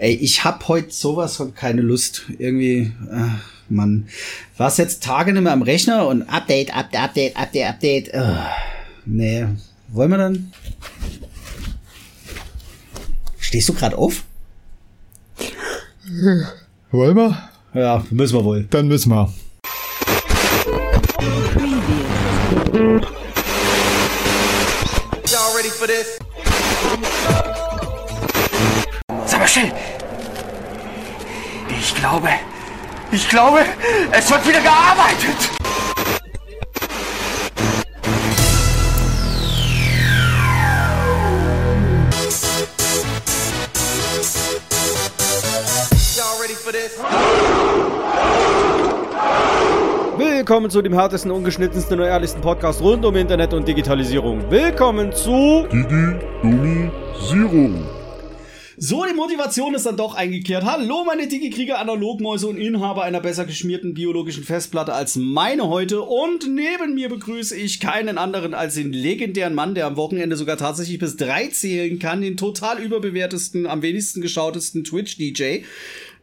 Ey, ich hab heute sowas von keine Lust. Irgendwie, ach, Mann. War's jetzt Tage nicht mehr am Rechner und Update, Update, Update, Update, Update. Uh, nee. Wollen wir dann? Stehst du gerade auf? Wollen wir? Ja, müssen wir wohl. Dann müssen wir. Ich glaube, es wird wieder gearbeitet. Y'all ready for this? Willkommen zu dem härtesten, ungeschnittensten und ehrlichsten Podcast rund um Internet und Digitalisierung. Willkommen zu Digitalisierung. So, die Motivation ist dann doch eingekehrt. Hallo, meine Digi-Krieger, Analogmäuse und Inhaber einer besser geschmierten biologischen Festplatte als meine heute. Und neben mir begrüße ich keinen anderen als den legendären Mann, der am Wochenende sogar tatsächlich bis drei zählen kann, den total überbewertesten, am wenigsten geschautesten Twitch-DJ.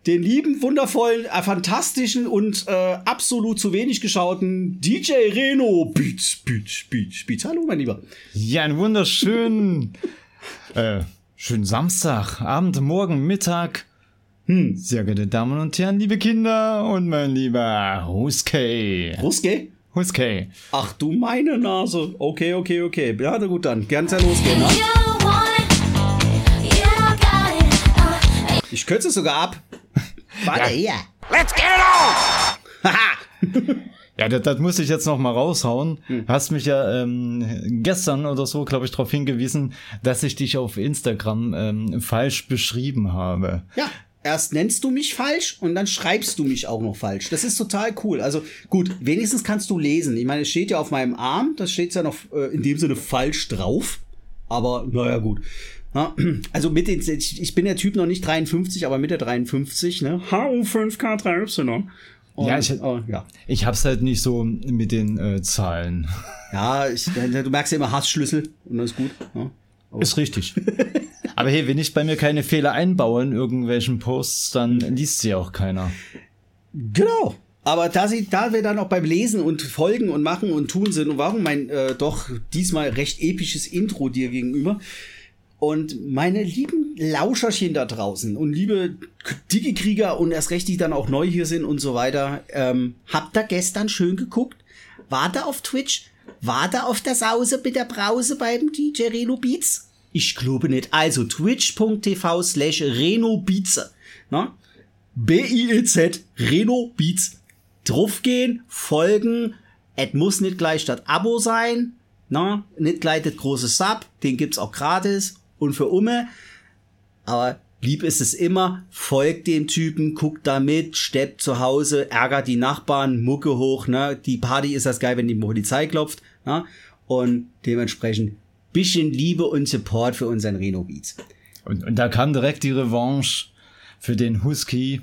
Den lieben, wundervollen, äh, fantastischen und äh, absolut zu wenig geschauten DJ Reno. Beats, Beats, Beats, Beats. Hallo, mein Lieber. Ja, einen wunderschönen, äh, schönen Samstag, Abend, Morgen, Mittag. Hm, sehr geehrte Damen und Herren, liebe Kinder und mein lieber Huskey. Ruske? Huskey. Ach du meine Nase. Okay, okay, okay. Ja, na gut dann. Ganz ja losgehen, ne? Ich kürze es sogar ab. Warte hier. Let's get it on! Haha. Ja, das, das muss ich jetzt noch mal raushauen. Hast mich ja ähm, gestern oder so, glaube ich, darauf hingewiesen, dass ich dich auf Instagram ähm, falsch beschrieben habe. Ja, erst nennst du mich falsch und dann schreibst du mich auch noch falsch. Das ist total cool. Also gut, wenigstens kannst du lesen. Ich meine, es steht ja auf meinem Arm, das steht ja noch äh, in dem Sinne falsch drauf. Aber naja, gut. Ja, also mit den, ich ich bin der Typ noch nicht 53, aber mit der 53, ne? HU5K3Y. Und, Ja, ich- äh, ja. Ich hab's halt nicht so mit den äh, Zahlen. Ja, ich, du merkst ja immer Hassschlüssel und das ist gut. Ja. Ist richtig. Aber hey, wenn ich bei mir keine Fehler einbaue in irgendwelchen Posts, dann liest sie auch keiner. Genau. Aber da, sie, da wir dann auch beim Lesen und Folgen und Machen und Tun sind und warum mein äh, doch diesmal recht episches Intro dir gegenüber. Und meine lieben Lauscherchen da draußen und liebe Digi-Krieger und erst recht, die dann auch neu hier sind und so weiter, ähm, habt ihr gestern schön geguckt? War da auf Twitch? War da auf der Sause mit der Brause beim DJ Reno Beats? Ich glaube nicht. Also twitch.tv slash Reno Beats. Ne? B-I-E-Z, Reno Beats. Draufgehen, folgen. Es muss nicht gleich das Abo sein. Na, nicht gleich das große Sub. Den gibt's auch gratis und für Umme. Aber lieb ist es immer. Folgt dem Typen, guckt da mit, steppt zu Hause, ärgert die Nachbarn, Mucke hoch. Ne? Die Party ist das geil, wenn die Polizei klopft. Na? Und dementsprechend bisschen Liebe und Support für unseren Reno Beats. Und, und da kam direkt die Revanche für den Husky.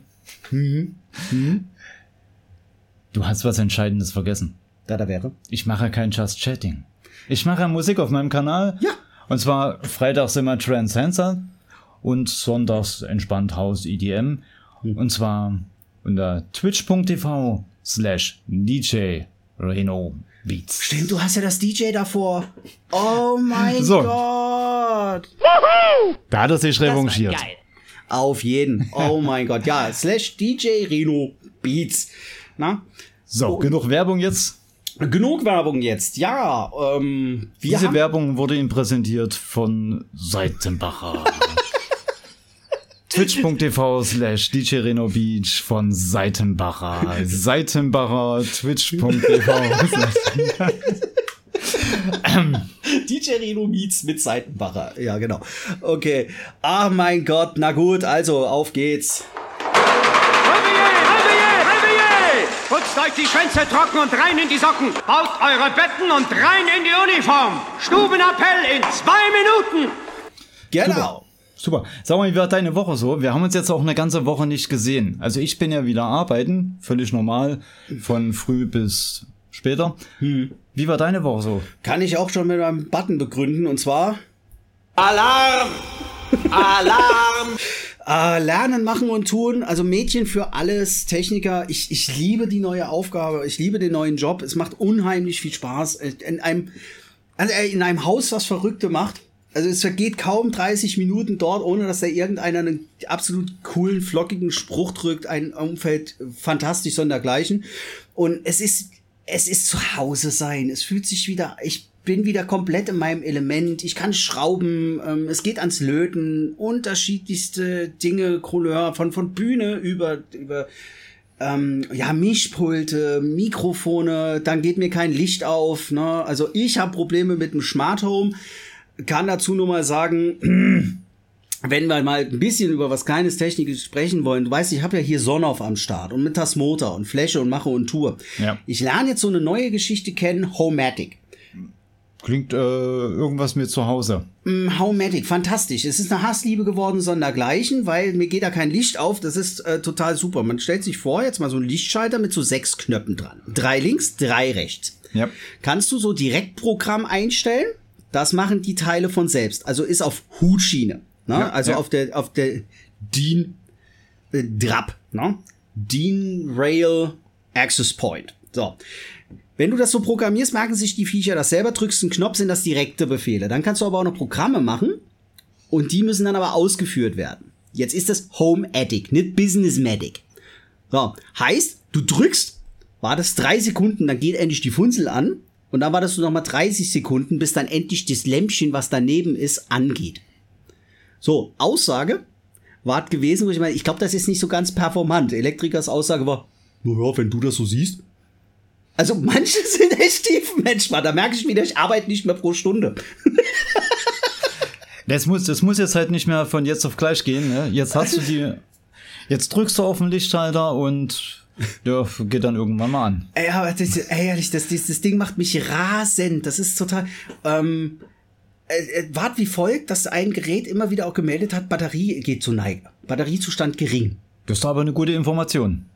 Du hast was Entscheidendes vergessen. Da da wäre. Ich mache kein Just Chatting. Ich mache Musik auf meinem Kanal. Ja. Und zwar freitags immer Trance Hansa und sonntags entspannt House EDM. Und zwar unter twitch.tv slash DJ Reno Beats. Stimmt, du hast ja das DJ davor. Oh mein So. Gott. Da hat er sich revanchiert. Auf jeden. Oh mein Gott. Ja, slash DJ Reno Beats. Na? So, genug Werbung jetzt. Genug Werbung jetzt. Ja, ähm, Diese Werbung wurde Ihnen präsentiert von Seitenbacher. Twitch.tv slash DJ Reno Beach von Seitenbacher. Seitenbacher, twitch.tv. DJ Reno Beats mit Seitenbacher. Ja, genau. Okay. Ach mein Gott. Na gut, also auf geht's. Putzt euch die Schwänze trocken und rein in die Socken. Baut eure Betten und rein in die Uniform. Stubenappell in zwei Minuten. Genau. Super. Sag mal, wie war deine Woche so? Wir haben uns jetzt auch eine ganze Woche nicht gesehen. Also ich bin ja wieder arbeiten, völlig normal, von früh bis später. Wie war deine Woche so? Kann ich auch schon mit einem Button begründen und zwar Alarm! Alarm! Äh, lernen, machen und tun. Also Mädchen für alles, Techniker. Ich, ich liebe die neue Aufgabe. Ich liebe den neuen Job. Es macht unheimlich viel Spaß. Äh, In einem, also äh, in einem Haus, was Verrückte macht. Also es vergeht kaum 30 Minuten dort, ohne dass da irgendeiner einen absolut coolen, flockigen Spruch drückt. Ein Umfeld fantastisch sondergleichen. Und es ist, es ist zu Hause sein. Es fühlt sich wieder, ich bin wieder komplett in meinem Element. Ich kann schrauben, ähm, es geht ans Löten, unterschiedlichste Dinge, Couleur, von, von Bühne über, über ähm, ja, Mischpulte, Mikrofone, dann geht mir kein Licht auf. Ne? Also ich habe Probleme mit dem Smart Home. Kann dazu nur mal sagen, wenn wir mal ein bisschen über was kleines Technisches sprechen wollen, du weißt, ich habe ja hier Sonoff am Start und mit Tasmotor und Fläche und mache und tue. Ja. Ich lerne jetzt so eine neue Geschichte kennen, Homematic. Klingt äh, irgendwas mit zu Hause. Mm, Homematic, fantastisch. Es ist eine Hassliebe geworden, sondergleichen, weil mir geht da kein Licht auf. Das ist äh, total super. Man stellt sich vor, jetzt mal so einen Lichtschalter mit so sechs Knöpfen dran. Drei links, drei rechts. Ja. Kannst du so Direktprogramm einstellen? Das machen die Teile von selbst. Also ist auf Hutschiene. Ne? Ja, also ja. auf der auf der DIN äh, DRAP, ne? DIN Rail Access Point. So. Wenn du das so programmierst, merken sich die Viecher das selber, drückst einen Knopf, sind das direkte Befehle. Dann kannst du aber auch noch Programme machen und die müssen dann aber ausgeführt werden. Jetzt ist das Home Attic, nicht Business Matic. So, heißt, du drückst, wartest drei Sekunden, dann geht endlich die Funzel an und dann wartest du nochmal 30 Sekunden, bis dann endlich das Lämpchen, was daneben ist, angeht. So, Aussage war gewesen, wo ich meine, ich glaube, das ist nicht so ganz performant. Elektrikers Aussage war, naja, wenn du das so siehst. Also manche sind echt tief manchmal. Da merke ich wieder, ich arbeite nicht mehr pro Stunde. Das muss, das muss jetzt halt nicht mehr von jetzt auf gleich gehen. Ne? Jetzt hast du die. Jetzt drückst du auf den Lichtschalter und ja, geht dann irgendwann mal an. Ey, aber das, ey, ehrlich, das, das, das Ding macht mich rasend. Das ist total. Ähm, äh, äh, wart wie folgt, dass ein Gerät immer wieder auch gemeldet hat, Batterie geht zu Neige. Batteriezustand gering. Das ist aber eine gute Information.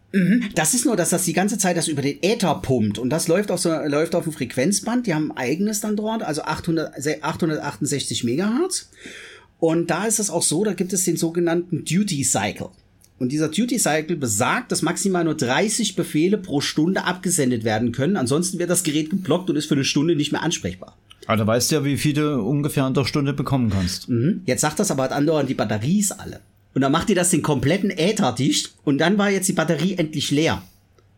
Das ist nur, dass das die ganze Zeit das über den Äther pumpt und das läuft auf so läuft auf dem Frequenzband. Die haben ein eigenes dann dort, also 800, 868 Megahertz. Und da ist es auch so, da gibt es den sogenannten Duty Cycle. Und dieser Duty Cycle besagt, dass maximal nur 30 Befehle pro Stunde abgesendet werden können. Ansonsten wird das Gerät geblockt und ist für eine Stunde nicht mehr ansprechbar. Aber da weißt du ja, wie viel du ungefähr in der Stunde bekommen kannst. Mhm. Jetzt sagt das aber halt andauernd, die Batterie ist alle. Und dann macht ihr das den kompletten Äther dicht und dann war jetzt die Batterie endlich leer.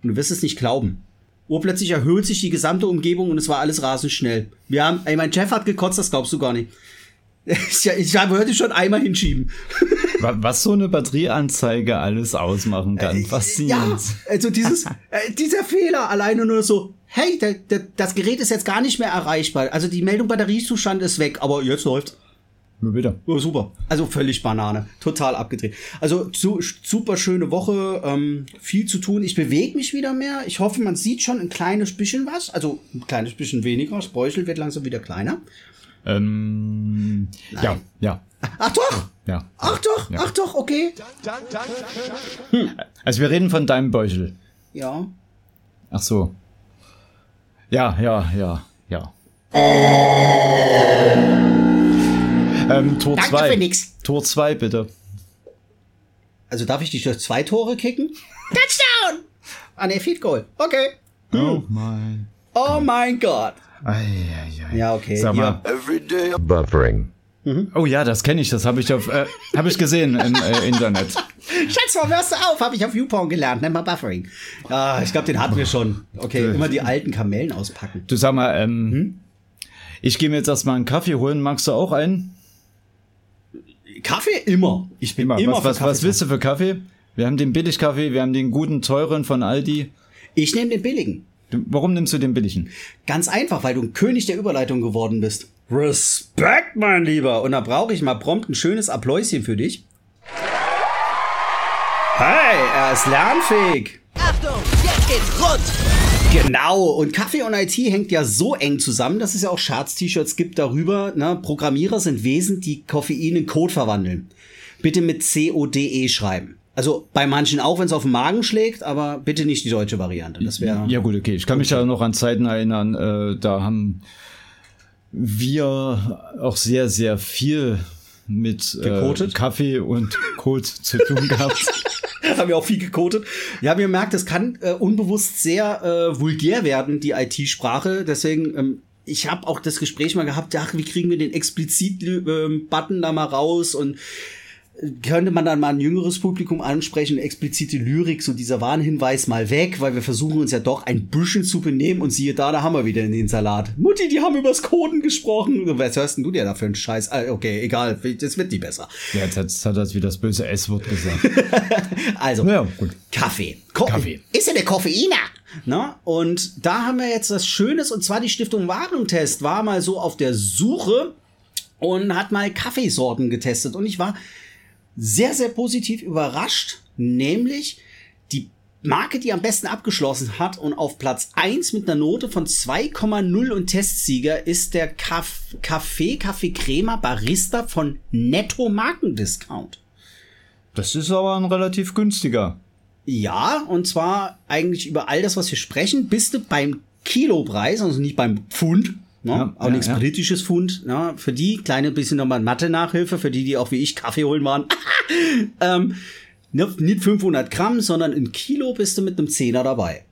Und du wirst es nicht glauben. Urplötzlich erhöht sich die gesamte Umgebung und es war alles rasend schnell. Wir haben, ey, mein Chef hat gekotzt, das glaubst du gar nicht. Ich, ich wollte schon einmal hinschieben. Wa- Was so eine Batterieanzeige alles ausmachen kann. Ja, Faszinierend. also dieses, äh, dieser Fehler alleine nur so, hey, das Gerät ist jetzt gar nicht mehr erreichbar. Also die Meldung Batteriezustand ist weg, aber jetzt läuft. Nur wieder. Ja, super. Also völlig Banane. Total abgedreht. Also zu, super schöne Woche. Ähm, viel zu tun. Ich bewege mich wieder mehr. Ich hoffe, man sieht schon ein kleines bisschen was. Also ein kleines bisschen weniger. Das Bäuchel wird langsam wieder kleiner. Ähm, ja, ja, Ach doch! ja. Ach doch! Ja. Ach doch, okay. Also wir reden von deinem Beutel. Ja. Ach so. Ja, ja, ja, ja. Ähm, Tor Danke 2. für nix. Tor 2, bitte. Also darf ich dich durch zwei Tore kicken? Touchdown! Ah, ne, Feed Goal. Okay. Oh mein. Oh mein Gott. Ja, okay. Sag mal. Buffering. Oh ja, das kenne ich. Das habe ich auf, äh, habe ich gesehen im äh, Internet. Schatz, warum hörst du auf? Habe ich auf YouPorn gelernt. Nenn mal Buffering. Ah, ich glaube, den hatten wir schon. Okay, immer die alten Kamellen auspacken. Du sag mal, ähm, Hm? ich gehe mir jetzt erstmal einen Kaffee holen. Magst du auch einen? Kaffee immer. Ich bin Immer. immer, was, für was, Kaffee. was willst du für Kaffee? Wir haben den Billigkaffee, wir haben den guten, teuren von Aldi. Ich nehme den billigen. Warum nimmst du den billigen? Ganz einfach, weil du ein König der Überleitung geworden bist. Respekt, mein Lieber. Und da brauche ich mal prompt ein schönes Appläuschen für dich. Hey, er ist lernfähig. Achtung, jetzt geht's rund. Genau, und Kaffee und IT hängt ja so eng zusammen, dass es ja auch Scherz-T-Shirts gibt darüber. Ne? Programmierer sind Wesen, die Koffein in Code verwandeln. Bitte mit C-O-D-E schreiben. Also bei manchen auch, wenn es auf den Magen schlägt, aber bitte nicht die deutsche Variante. Das wäre. Ja gut, okay. Ich kann mich da noch an Zeiten erinnern, äh, da haben wir auch sehr, sehr viel mit äh? Kaffee und Kot zu tun gehabt. haben wir auch viel gekotet. Ja, wir merkt, es kann äh, unbewusst sehr äh, vulgär werden, die IT-Sprache. Deswegen, ähm, ich habe auch das Gespräch mal gehabt, ach, wie kriegen wir den Explizit-Button da mal raus und äh, könnte man dann mal ein jüngeres Publikum ansprechen, explizite Lyrik, so dieser Warnhinweis mal weg, weil wir versuchen uns ja doch ein bisschen zu benehmen und siehe da, da haben wir wieder den Salat. Mutti, die haben übers Coden gesprochen. Was hörst denn du dir da für einen Scheiß? Ah, Okay, egal, das wird nie besser. Ja, jetzt hat, jetzt hat er wieder das böse S-Wort gesagt. Also, Ja. Kaffee. Ko Kaffee. Ist ja der Koffeiner. Na, und da haben wir jetzt was Schönes, und zwar die Stiftung Warentest war mal so auf der Suche und hat mal Kaffeesorten getestet. Und ich war sehr, sehr positiv überrascht, nämlich die Marke, die am besten abgeschlossen hat und auf Platz 1 mit einer Note von 2,0 und Testsieger ist der Kaff Kaffee, Kaffee Crema Barista von Netto Markendiscount. Das ist aber ein relativ günstiger. Ja, und zwar eigentlich über all das, was wir sprechen, bist du beim Kilopreis, also nicht beim Pfund. Ne? Ja, auch ja, nichts ja. britisches Pfund. Ne? Für die kleine bisschen nochmal Mathe-Nachhilfe, für die, die auch wie ich Kaffee holen waren. ähm, ne, nicht 500 Gramm, sondern ein Kilo bist du mit einem Zehner dabei.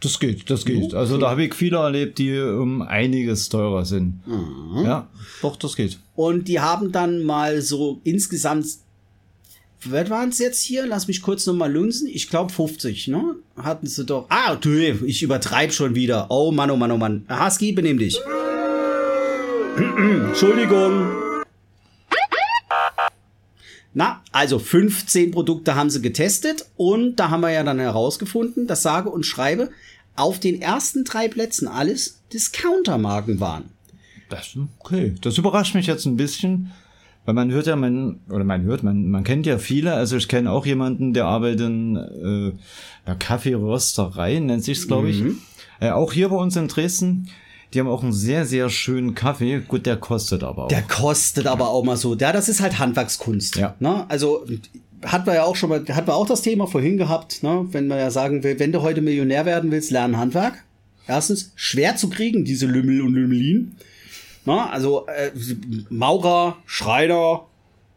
Das geht, das geht. Also da habe ich viele erlebt, die um einiges teurer sind. Mhm. Ja, doch, das geht. Und die haben dann mal so insgesamt, was waren es jetzt hier? Lass mich kurz nochmal lunzen. Ich glaube 50, ne? Hatten sie doch. Ah, du, ich übertreibe schon wieder. Oh Mann, oh Mann, oh Mann. Husky, benimm dich. Entschuldigung. Na, also 15 Produkte haben sie getestet und da haben wir ja dann herausgefunden, dass sage und schreibe auf den ersten drei Plätzen alles Discounter-Marken waren. Das, okay. Das überrascht mich jetzt ein bisschen, weil man hört ja, man, oder man hört, man, man kennt ja viele, also ich kenne auch jemanden, der arbeitet in äh, einer Kaffeerösterei, nennt sich's, glaube ich. Äh, auch hier bei uns in Dresden. Die haben auch einen sehr, sehr schönen Kaffee. Gut, der kostet aber auch. Der kostet aber auch mal so. Ja, das ist halt Handwerkskunst. Ja. Ne? Also hat wir ja auch schon mal, hat wir auch das Thema vorhin gehabt, ne? wenn man ja sagen will, wenn du heute Millionär werden willst, lernen Handwerk. Erstens, schwer zu kriegen, diese Lümmel und Lümmelin. Ne? Also äh, Maurer, Schreiner,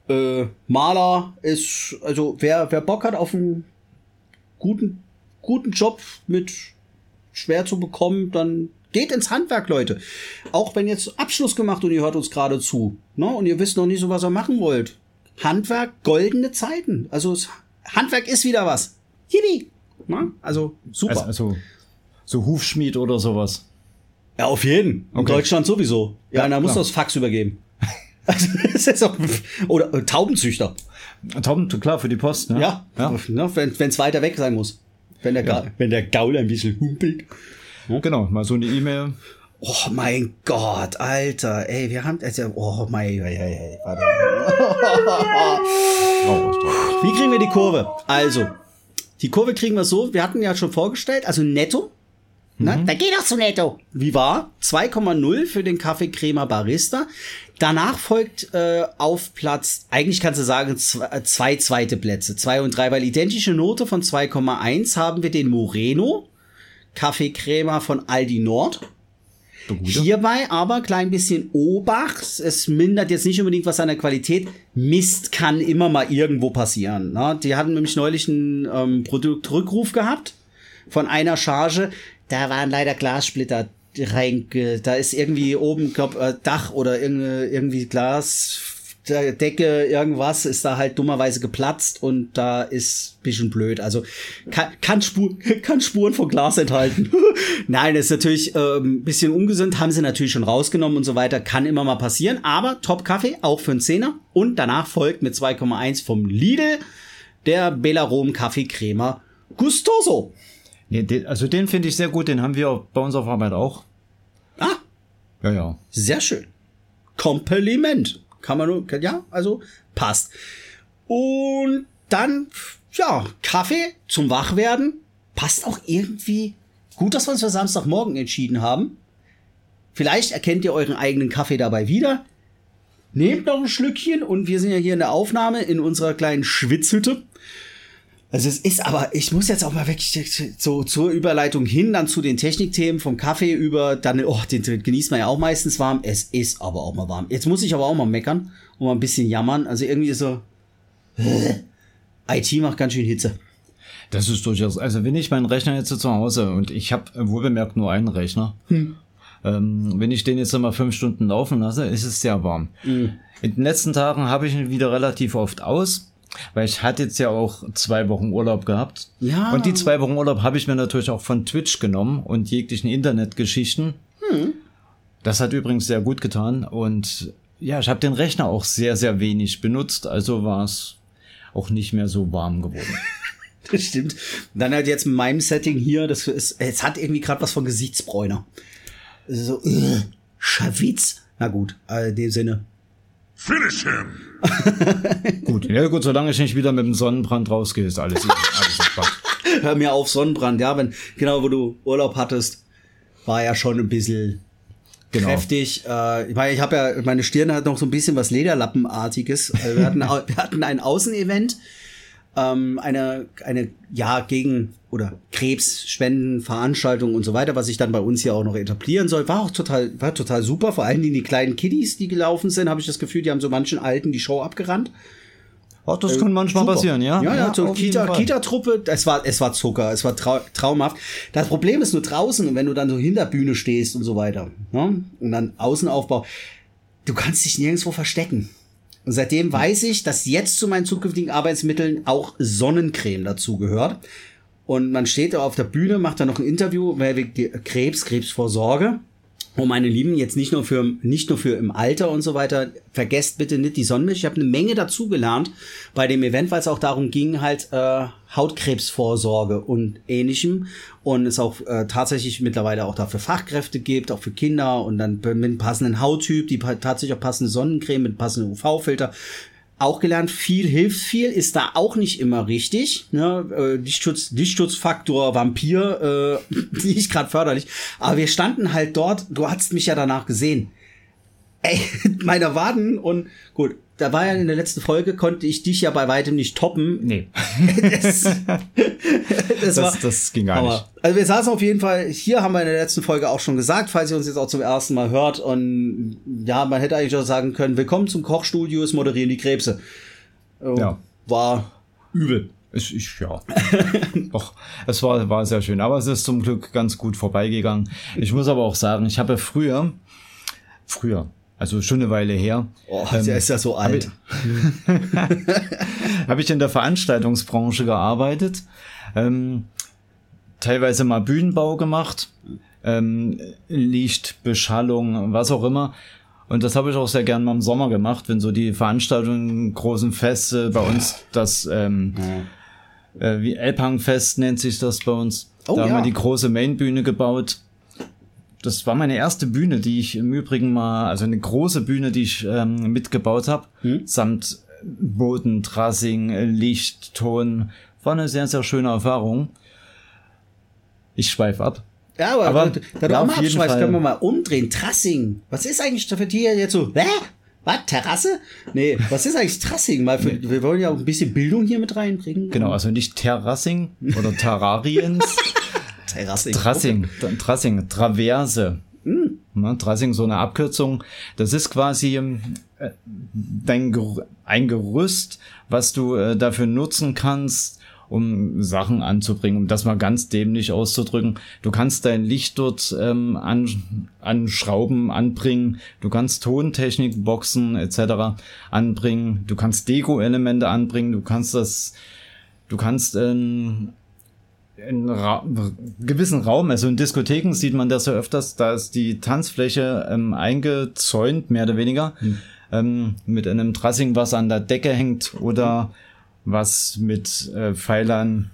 äh, Maler ist, also wer, wer Bock hat auf einen guten, guten Job mit schwer zu bekommen, dann geht ins Handwerk, Leute. Auch wenn jetzt Abschluss gemacht und ihr hört uns gerade zu, ne, und ihr wisst noch nicht so, was ihr machen wollt. Handwerk, goldene Zeiten. Also Handwerk ist wieder was. Yippie! Ne? Also super. also, also so Hufschmied oder sowas. Ja, auf jeden. In Okay. Deutschland sowieso. Ja, Ja, da musst du klar. das Fax übergeben. Also, das ist auch, oder äh, Taubenzüchter. Tauben, klar, für die Post, ne? Ja, ja. Ne, wenn es weiter weg sein muss. Wenn der, Ga wenn der Gaul ein bisschen humpelt. Genau, mal so eine E-Mail. Oh mein Gott, Alter, ey, wir haben also, oh mein, ey, ey, ey, warte. Wie kriegen wir die Kurve? Also, die Kurve kriegen wir so, wir hatten ja schon vorgestellt, also netto. Na, da geht doch zu netto. Wie war? 2,0 für den Kaffee Crema Barista. Danach folgt äh, auf Platz, eigentlich kannst du sagen, zwei, äh, zwei zweite Plätze, zwei und drei, weil identische Note von 2,1 haben wir den Moreno, Kaffee Crema von Aldi Nord. Hierbei aber klein bisschen Obacht. Es mindert jetzt nicht unbedingt was an der Qualität. Mist kann immer mal irgendwo passieren. Ne? Die hatten nämlich neulich einen ähm, Produktrückruf gehabt von einer Charge. Da waren leider Glassplitter rein. Da ist irgendwie oben, glaub, äh, Dach oder irgendwie Glas. der Decke, irgendwas ist da halt dummerweise geplatzt und da ist bisschen blöd. Also kann, kann, Spur, kann Spuren von Glas enthalten. Nein, ist natürlich ähm, bisschen ungesund, haben sie natürlich schon rausgenommen und so weiter. Kann immer mal passieren, aber Top-Kaffee, auch für einen Zehner. Und danach folgt mit 2,1 vom Lidl der Belarom Kaffee Crema Gustoso. Nee, den, also den finde ich sehr gut, den haben wir bei uns auf Arbeit auch. Ah, Ja, ja. Sehr schön. Kompliment. Kann man nur, ja, also passt. Und dann, ja, Kaffee zum Wachwerden. Passt auch irgendwie gut, dass wir uns für Samstagmorgen entschieden haben. Vielleicht erkennt ihr euren eigenen Kaffee dabei wieder. Nehmt noch ein Schlückchen und wir sind ja hier in der Aufnahme in unserer kleinen Schwitzhütte. Also es ist aber, ich muss jetzt auch mal wirklich so zur Überleitung hin, dann zu den Technikthemen vom Kaffee über, dann, oh, den genießt man ja auch meistens warm. Es ist aber auch mal warm. Jetzt muss ich aber auch mal meckern und mal ein bisschen jammern. Also irgendwie so, äh, IT macht ganz schön Hitze. Das ist durchaus, also wenn ich meinen Rechner jetzt zu Hause und ich habe wohlbemerkt nur einen Rechner, ähm, wenn ich den jetzt mal fünf Stunden laufen lasse, ist es sehr warm. In den letzten Tagen habe ich ihn wieder relativ oft aus, weil ich hatte jetzt ja auch zwei Wochen Urlaub gehabt. Ja. Und die zwei Wochen Urlaub habe ich mir natürlich auch von Twitch genommen und jeglichen Internetgeschichten. Das hat übrigens sehr gut getan und ja, ich habe den Rechner auch sehr, sehr wenig benutzt, also war es auch nicht mehr so warm geworden. Das stimmt. Dann halt jetzt in meinem Setting hier, das ist, es hat irgendwie gerade was von Gesichtsbräuner. So, äh, Schawitz. Na gut, äh, in dem Sinne. gut, ja gut, solange ich nicht wieder mit dem Sonnenbrand rausgehe, ist alles, alles entspannt. Hör mir auf, Sonnenbrand. Ja, wenn, genau, wo du Urlaub hattest, war ja schon ein bisschen Genau. kräftig. Äh, ich meine, ich habe ja, meine Stirn hat noch so ein bisschen was Lederlappenartiges. Äh, wir, hatten, wir hatten ein Außenevent, ähm, eine, eine, ja, gegen oder Krebsspendenveranstaltung und so weiter, was sich dann bei uns hier auch noch etablieren soll. War auch total, war total super. Vor allen Dingen die kleinen Kiddies, die gelaufen sind, habe ich das Gefühl, die haben so manchen Alten die Show abgerannt. Ach, das kann manchmal Super. passieren, ja? Ja, ja, so jeden Kita. Kita-Truppe, es war, es war Zucker, es war trau traumhaft. Das Problem ist nur draußen, und wenn du dann so hinter Bühne stehst und so weiter, ne? und dann Außenaufbau, du kannst dich nirgendwo verstecken. Und seitdem weiß ich, dass jetzt zu meinen zukünftigen Arbeitsmitteln auch Sonnencreme dazu gehört. Und man steht da auf der Bühne, macht dann noch ein Interview, weil wir Krebs, Krebsvorsorge. Oh, meine Lieben, jetzt nicht nur für nicht nur für im Alter und so weiter. Vergesst bitte nicht die Sonnenmilch. Ich habe eine Menge dazugelernt bei dem Event, weil es auch darum ging, halt äh, Hautkrebsvorsorge und ähnlichem. Und es auch äh, tatsächlich mittlerweile auch dafür Fachkräfte gibt, auch für Kinder und dann mit passenden Hauttyp, die pa- tatsächlich auch passende Sonnencreme mit passendem UV-Filter auch gelernt, viel hilft viel, ist da auch nicht immer richtig. Ne? Äh, Lichtschutz, Lichtschutzfaktor Vampir, äh, nicht gerade förderlich. Aber wir standen halt dort, du hast mich ja danach gesehen. Ey, meine Waden und gut, da war ja in der letzten Folge, konnte ich dich ja bei weitem nicht toppen. Nee, Das, das, das, das ging gar aber, nicht. Also wir saßen auf jeden Fall, hier haben wir in der letzten Folge auch schon gesagt, falls ihr uns jetzt auch zum ersten Mal hört. Und ja, man hätte eigentlich auch sagen können, willkommen zum Kochstudio, es moderieren die Krebse. Äh, Ja. War übel. Ich, ich, ja. Doch, es war, war sehr schön. Aber es ist zum Glück ganz gut vorbeigegangen. Ich muss aber auch sagen, ich habe früher, früher, also schon eine Weile her, Oh, ähm, der ist ja so alt. habe ich in der Veranstaltungsbranche gearbeitet, ähm, teilweise mal Bühnenbau gemacht, ähm, Licht, Beschallung, was auch immer. Und das habe ich auch sehr gern mal im Sommer gemacht, wenn so die Veranstaltungen, großen Feste bei uns, das ähm, äh, wie Elbhangfest nennt sich das bei uns. Oh, da haben ja. wir die große Mainbühne gebaut. Das war meine erste Bühne, die ich im Übrigen mal, also eine große Bühne, die ich ähm, mitgebaut habe, Hm? samt Boden, Trassing, Licht, Ton. War eine sehr, sehr schöne Erfahrung. Ich schweife ab. Ja, aber, Aber, da du auch mal können wir mal umdrehen. Trassing. Was ist eigentlich für die jetzt so? Hä? Was? Terrasse? Nee, was ist eigentlich Trassing? Mal für, Wir wollen ja auch ein bisschen Bildung hier mit reinbringen. Genau, also nicht Terrassing oder Terrariens. Terrassing. Trassing, Trassing, Traverse. Ne, Trassing, so eine Abkürzung. Das ist quasi ähm, äh, dein Ger ein Gerüst, was du äh, dafür nutzen kannst, um Sachen anzubringen, um das mal ganz dämlich auszudrücken. Du kannst dein Licht dort ähm, an, anschrauben, anbringen. Du kannst Tontechnik, Boxen etc. anbringen. Du kannst Deko-Elemente anbringen. Du kannst das, du kannst ähm, in Ra gewissen Raum, also in Diskotheken sieht man das ja öfters, da ist die Tanzfläche ähm, eingezäunt, mehr oder weniger, ähm, mit einem Trassing, was an der Decke hängt oder was mit äh, Pfeilern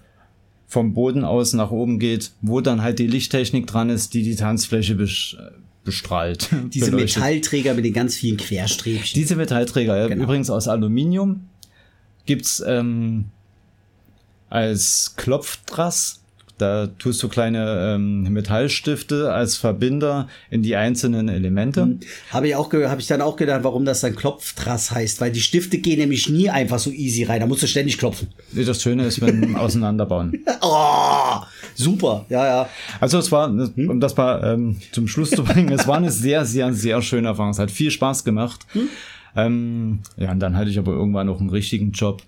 vom Boden aus nach oben geht, wo dann halt die Lichttechnik dran ist, die die Tanzfläche besch bestrahlt. Diese beleuchtet. Metallträger mit den ganz vielen Quersträbchen. Diese Metallträger, Genau. übrigens aus Aluminium, gibt's ähm, als Klopftrass, Da tust du kleine ähm, Metallstifte als Verbinder in die einzelnen Elemente. Habe ich auch habe ich dann auch gedacht, warum das dann Klopftrass heißt, weil die Stifte gehen nämlich nie einfach so easy rein. Da musst du ständig klopfen. Das Schöne ist, wenn auseinanderbauen. Oh, super. Ja, ja. Also es war, um das mal ähm, zum Schluss zu bringen, es war eine sehr, sehr, sehr schöne Erfahrung. Es hat viel Spaß gemacht. Ähm, ja, und dann hatte ich aber irgendwann noch einen richtigen Job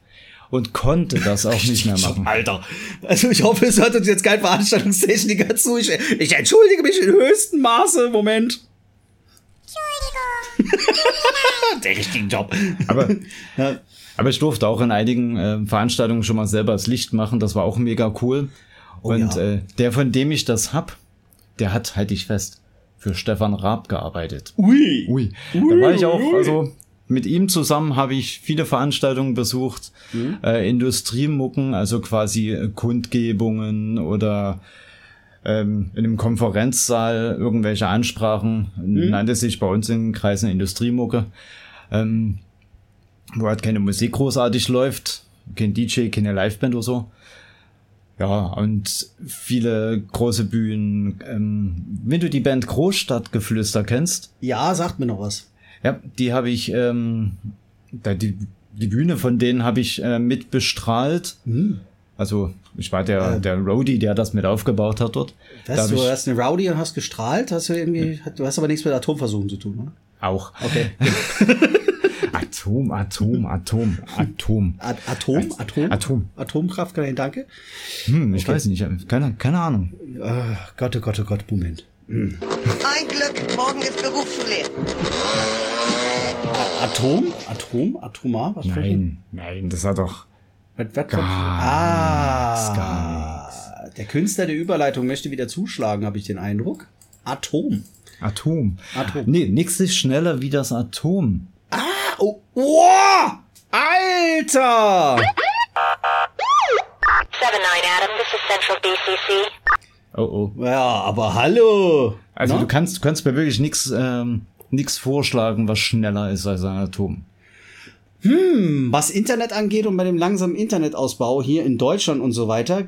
und konnte das auch nicht mehr machen. Alter. Also ich hoffe, es hört uns jetzt kein Veranstaltungstechniker zu. Ich, ich entschuldige mich im höchsten Maße. Moment. Entschuldigung. Der richtigen Job. Aber, aber ich durfte auch in einigen äh, Veranstaltungen schon mal selber das Licht machen. Das war auch mega cool. und ja. äh, der, von dem ich das hab, der hat, halte ich fest, für Stefan Raab gearbeitet. Ui. Ui. Da war ich auch, also mit ihm zusammen habe ich viele Veranstaltungen besucht, äh, Industriemucken, also quasi äh, Kundgebungen oder ähm, in einem Konferenzsaal irgendwelche Ansprachen, nannte sich bei uns in Kreisen Industriemucke, ähm, wo halt keine Musik großartig läuft, kein DJ, keine Liveband oder so. Ja, und viele große Bühnen. Ähm, wenn du die Band Großstadtgeflüster kennst, Ja, sagt mir noch was. Ja, die habe ich, ähm, da die, die Bühne von denen habe ich äh, mit bestrahlt. Also ich war der, der Roadie, der das mit aufgebaut hat dort. Da Was, hab du hast eine Rowdy und hast gestrahlt, hast du irgendwie, du hast aber nichts mit Atomversuchen zu tun, oder? auch. Okay. Atom, Atom, Atom, Atom. At Atom? Atom? Atom. Atomkraft, danke. Hm, ich weiß nicht, keine, keine Ahnung. Ah, Gott, oh Gott, oh Gott, Moment. Ein Glück, morgen ist Berufsschule. Atom? Atom? Atomar? Was Nein, nein, das hat doch. Was, was, was? Ah, gar der Künstler der Überleitung möchte wieder zuschlagen, habe ich den Eindruck. Atom. Atom. Atom. Nee, nix ist schneller wie das Atom. Oh, wow! Alter! 7-9, Adam. This is Central BCC. Oh oh. Ja, aber hallo! Also Na? du kannst, du kannst mir wirklich nix, ähm, nix vorschlagen, was schneller ist als ein Atom. Was Internet angeht und bei dem langsamen Internetausbau hier in Deutschland und so weiter,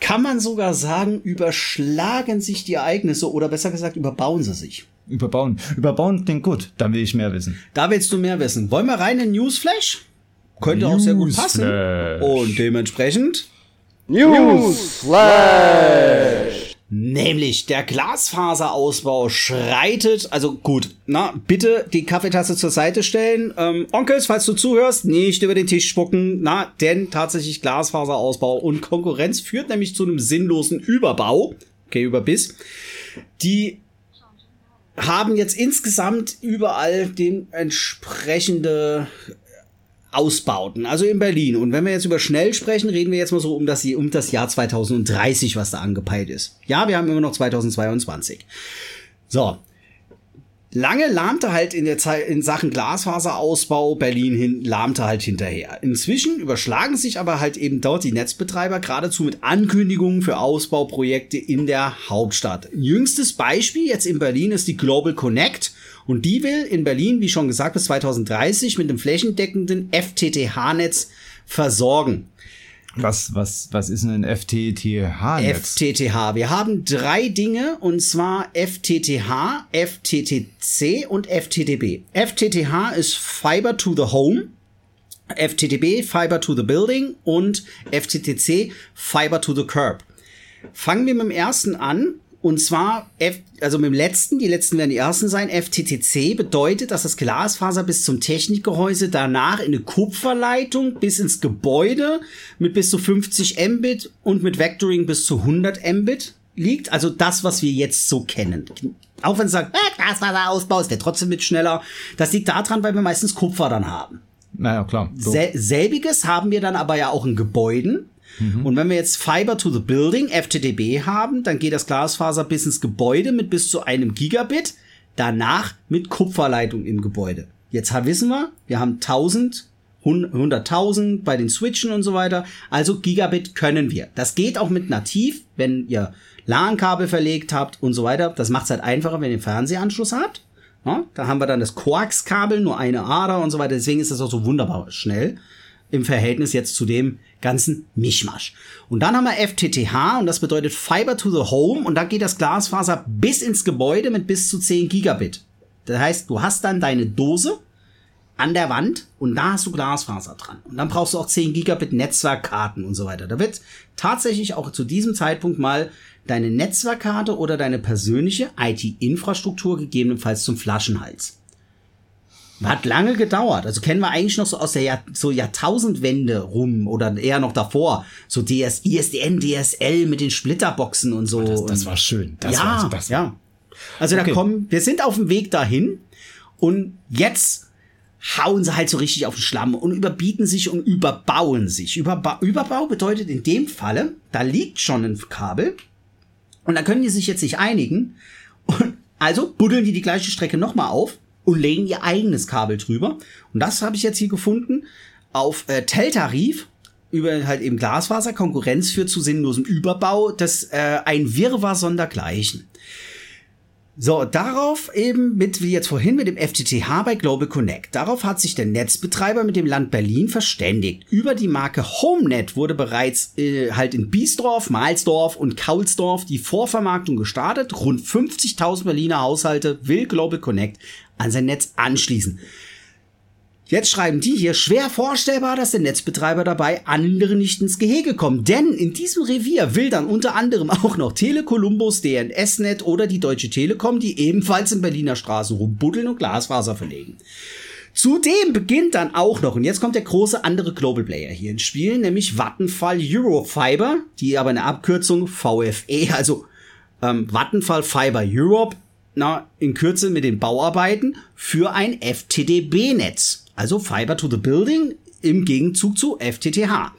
kann man sogar sagen, überschlagen sich die Ereignisse oder besser gesagt, überbauen sie sich. Überbauen. Überbauen klingt gut. Da will ich mehr wissen. Da willst du mehr wissen. Wollen wir rein in Newsflash? Könnte auch sehr gut passen. Newsflash. Und dementsprechend. Nämlich der Glasfaserausbau schreitet, also gut, na, bitte die Kaffeetasse zur Seite stellen. Ähm, Onkels, falls du zuhörst, nicht über den Tisch spucken, na, denn tatsächlich Glasfaserausbau und Konkurrenz führt nämlich zu einem sinnlosen Überbau, okay, Überbiss. Die haben jetzt insgesamt überall den entsprechende Ausbauten, also in Berlin. Und wenn wir jetzt über schnell sprechen, reden wir jetzt mal so um das, um das Jahr 2030, was da angepeilt ist. Ja, wir haben immer noch 2022. So. Lange lahmte halt in der Zeit in Sachen Glasfaserausbau Berlin hin, lahmte halt hinterher. Inzwischen überschlagen sich aber halt eben dort die Netzbetreiber geradezu mit Ankündigungen für Ausbauprojekte in der Hauptstadt. Jüngstes Beispiel jetzt in Berlin ist die Global Connect und die will in Berlin, wie schon gesagt, bis 2030 mit einem flächendeckenden FTTH-Netz versorgen. Was, was, was ist denn ein FTTH-Netz? FTTH. Wir haben drei Dinge und zwar FTTH, FTTC und FTTB. FTTH ist Fiber to the Home. FTTB Fiber to the Building und FTTC Fiber to the Curb. Fangen wir mit dem ersten an. Und zwar, F, also mit dem letzten, die letzten werden die ersten sein. FTTC bedeutet, dass das Glasfaser bis zum Technikgehäuse danach in eine Kupferleitung bis ins Gebäude mit bis zu 50 Mbit und mit Vectoring bis zu 100 Mbit liegt. Also das, was wir jetzt so kennen. Auch wenn sie sagen, äh, Glasfaserausbau ist der trotzdem mit schneller. Das liegt daran, weil wir meistens Kupfer dann haben. Naja, klar. So. Sel selbiges haben wir dann aber ja auch in Gebäuden. Und wenn wir jetzt Fiber to the Building, FTTB haben, dann geht das Glasfaser bis ins Gebäude mit bis zu einem Gigabit, danach mit Kupferleitung im Gebäude. Jetzt wissen wir, wir haben 1000, 100.000 bei den Switchen und so weiter. Also Gigabit können wir. Das geht auch mit nativ, wenn ihr LAN-Kabel verlegt habt und so weiter. Das macht es halt einfacher, wenn ihr einen Fernsehanschluss habt. Ja, da haben wir dann das Koax-Kabel, nur eine Ader und so weiter. Deswegen ist das auch so wunderbar schnell im Verhältnis jetzt zu dem ganzen Mischmasch. Und dann haben wir FTTH und das bedeutet Fiber to the Home und da geht das Glasfaser bis ins Gebäude mit bis zu 10 Gigabit. Das heißt, du hast dann deine Dose an der Wand und da hast du Glasfaser dran. Und dann brauchst du auch 10 Gigabit Netzwerkkarten und so weiter. Da wird tatsächlich auch zu diesem Zeitpunkt mal deine Netzwerkkarte oder deine persönliche IT-Infrastruktur gegebenenfalls zum Flaschenhals. Hat lange gedauert. Also kennen wir eigentlich noch so aus der Jahr, so Jahrtausendwende rum oder eher noch davor. So DS, ISDN, DSL mit den Splitterboxen und so. Das, das Und- war schön. Das ja, war, das ja. Also da Okay. kommen, wir sind auf dem Weg dahin und jetzt hauen sie halt so richtig auf den Schlamm und überbieten sich und überbauen sich. Überba Überbau bedeutet in dem Falle, da liegt schon ein Kabel und da können die sich jetzt nicht einigen und also buddeln die die gleiche Strecke nochmal auf und legen ihr eigenes Kabel drüber. Und das habe ich jetzt hier gefunden auf äh, Teltarif über halt eben Glasfaser. Konkurrenz führt zu sinnlosem Überbau. Das äh, ein Wirrwarr sondergleichen. So, darauf eben mit, wie jetzt vorhin mit dem FTTH bei Global Connect. Darauf hat sich der Netzbetreiber mit dem Land Berlin verständigt. Über die Marke HomeNet wurde bereits äh, halt in Biesdorf, Mahlsdorf und Kaulsdorf die Vorvermarktung gestartet. Rund 50.000 Berliner Haushalte will Global Connect an sein Netz anschließen. Jetzt schreiben die hier, schwer vorstellbar, dass der Netzbetreiber dabei anderen nicht ins Gehege kommt. Denn in diesem Revier will dann unter anderem auch noch Tele Columbus, DNS-Net oder die Deutsche Telekom, die ebenfalls in Berliner Straßen rumbuddeln und Glasfaser verlegen. Zudem beginnt dann auch noch, und jetzt kommt der große andere Global Player hier ins Spiel, nämlich Vattenfall Eurofiber, die aber eine Abkürzung VFE, also ähm, Vattenfall Fiber Europe, na, in Kürze mit den Bauarbeiten für ein FTDB-Netz. Also Fiber to the Building im Gegenzug zu FTTH.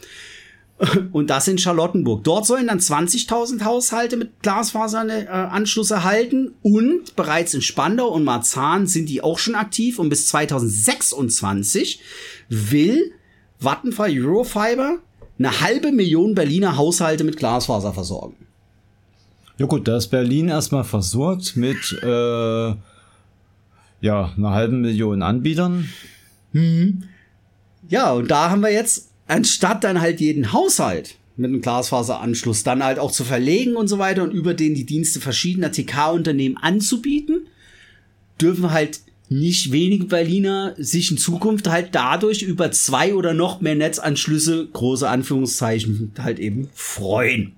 Und das in Charlottenburg. Dort sollen dann 20.000 Haushalte mit Glasfaseranschluss erhalten. Und bereits in Spandau und Marzahn sind die auch schon aktiv. Und bis 2026 will Vattenfall Eurofiber eine halbe Million Berliner Haushalte mit Glasfaser versorgen. Ja gut, da ist Berlin erstmal versorgt mit äh, ja, einer halben Million Anbietern. Ja, und da haben wir jetzt, anstatt dann halt jeden Haushalt mit einem Glasfaseranschluss dann halt auch zu verlegen und so weiter und über den die Dienste verschiedener TK-Unternehmen anzubieten, dürfen halt nicht wenige Berliner sich in Zukunft halt dadurch über zwei oder noch mehr Netzanschlüsse, große Anführungszeichen, halt eben freuen.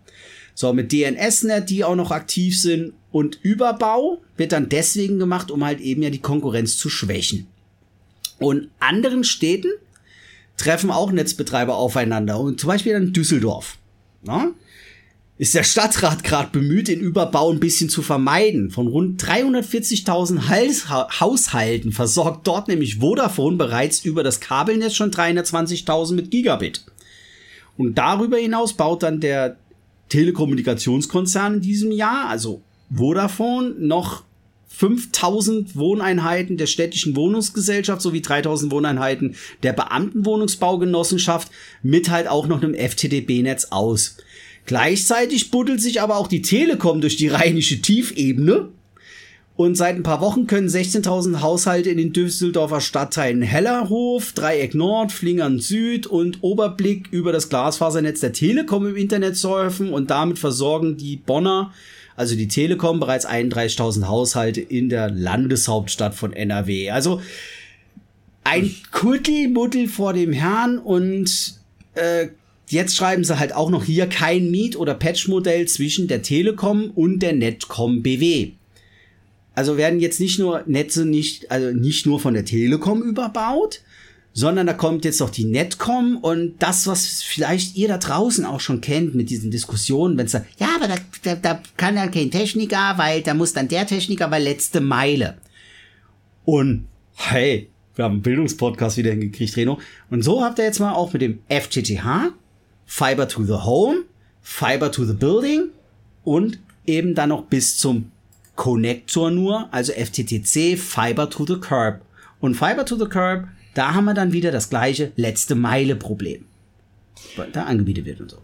So, mit DNS-Net, die auch noch aktiv sind und Überbau wird dann deswegen gemacht, um halt eben ja die Konkurrenz zu schwächen. Und anderen Städten treffen auch Netzbetreiber aufeinander. Und zum Beispiel in Düsseldorf. Na? Ist der Stadtrat gerade bemüht, den Überbau ein bisschen zu vermeiden. Von rund 340.000 Hals- Haushalten versorgt dort nämlich Vodafone bereits über das Kabelnetz schon 320.000 mit Gigabit. Und darüber hinaus baut dann der Telekommunikationskonzern in diesem Jahr, also Vodafone, noch 5000 Wohneinheiten der städtischen Wohnungsgesellschaft sowie 3000 Wohneinheiten der Beamtenwohnungsbaugenossenschaft mit halt auch noch einem FTDB-Netz aus. Gleichzeitig buddelt sich aber auch die Telekom durch die rheinische Tiefebene. Und seit ein paar Wochen können 16.000 Haushalte in den Düsseldorfer Stadtteilen Hellerhof, Dreieck Nord, Flingern Süd und Oberblick über das Glasfasernetz der Telekom im Internet surfen und damit versorgen die Bonner, also die Telekom, bereits 31.000 Haushalte in der Landeshauptstadt von NRW. Also ein Kuddelmuddel vor dem Herrn und äh, jetzt schreiben sie halt auch noch hier kein Miet- oder Patch-Modell zwischen der Telekom und der Netcom BW. Also werden jetzt nicht nur Netze nicht, also nicht nur von der Telekom überbaut, sondern da kommt jetzt noch die Netcom und das, was vielleicht ihr da draußen auch schon kennt mit diesen Diskussionen, wenn es da, ja, aber da, da, da kann ja kein Techniker, weil da muss dann der Techniker, weil letzte Meile. Und hey, wir haben einen Bildungspodcast wieder hingekriegt, Reno. Und so habt ihr jetzt mal auch mit dem FTTH, Fiber to the Home, Fiber to the Building und eben dann noch bis zum Connector nur, also FTTC, Fiber to the Curb. Und Fiber to the Curb, da haben wir dann wieder das gleiche letzte Meile Problem. Da angebietet wird und so.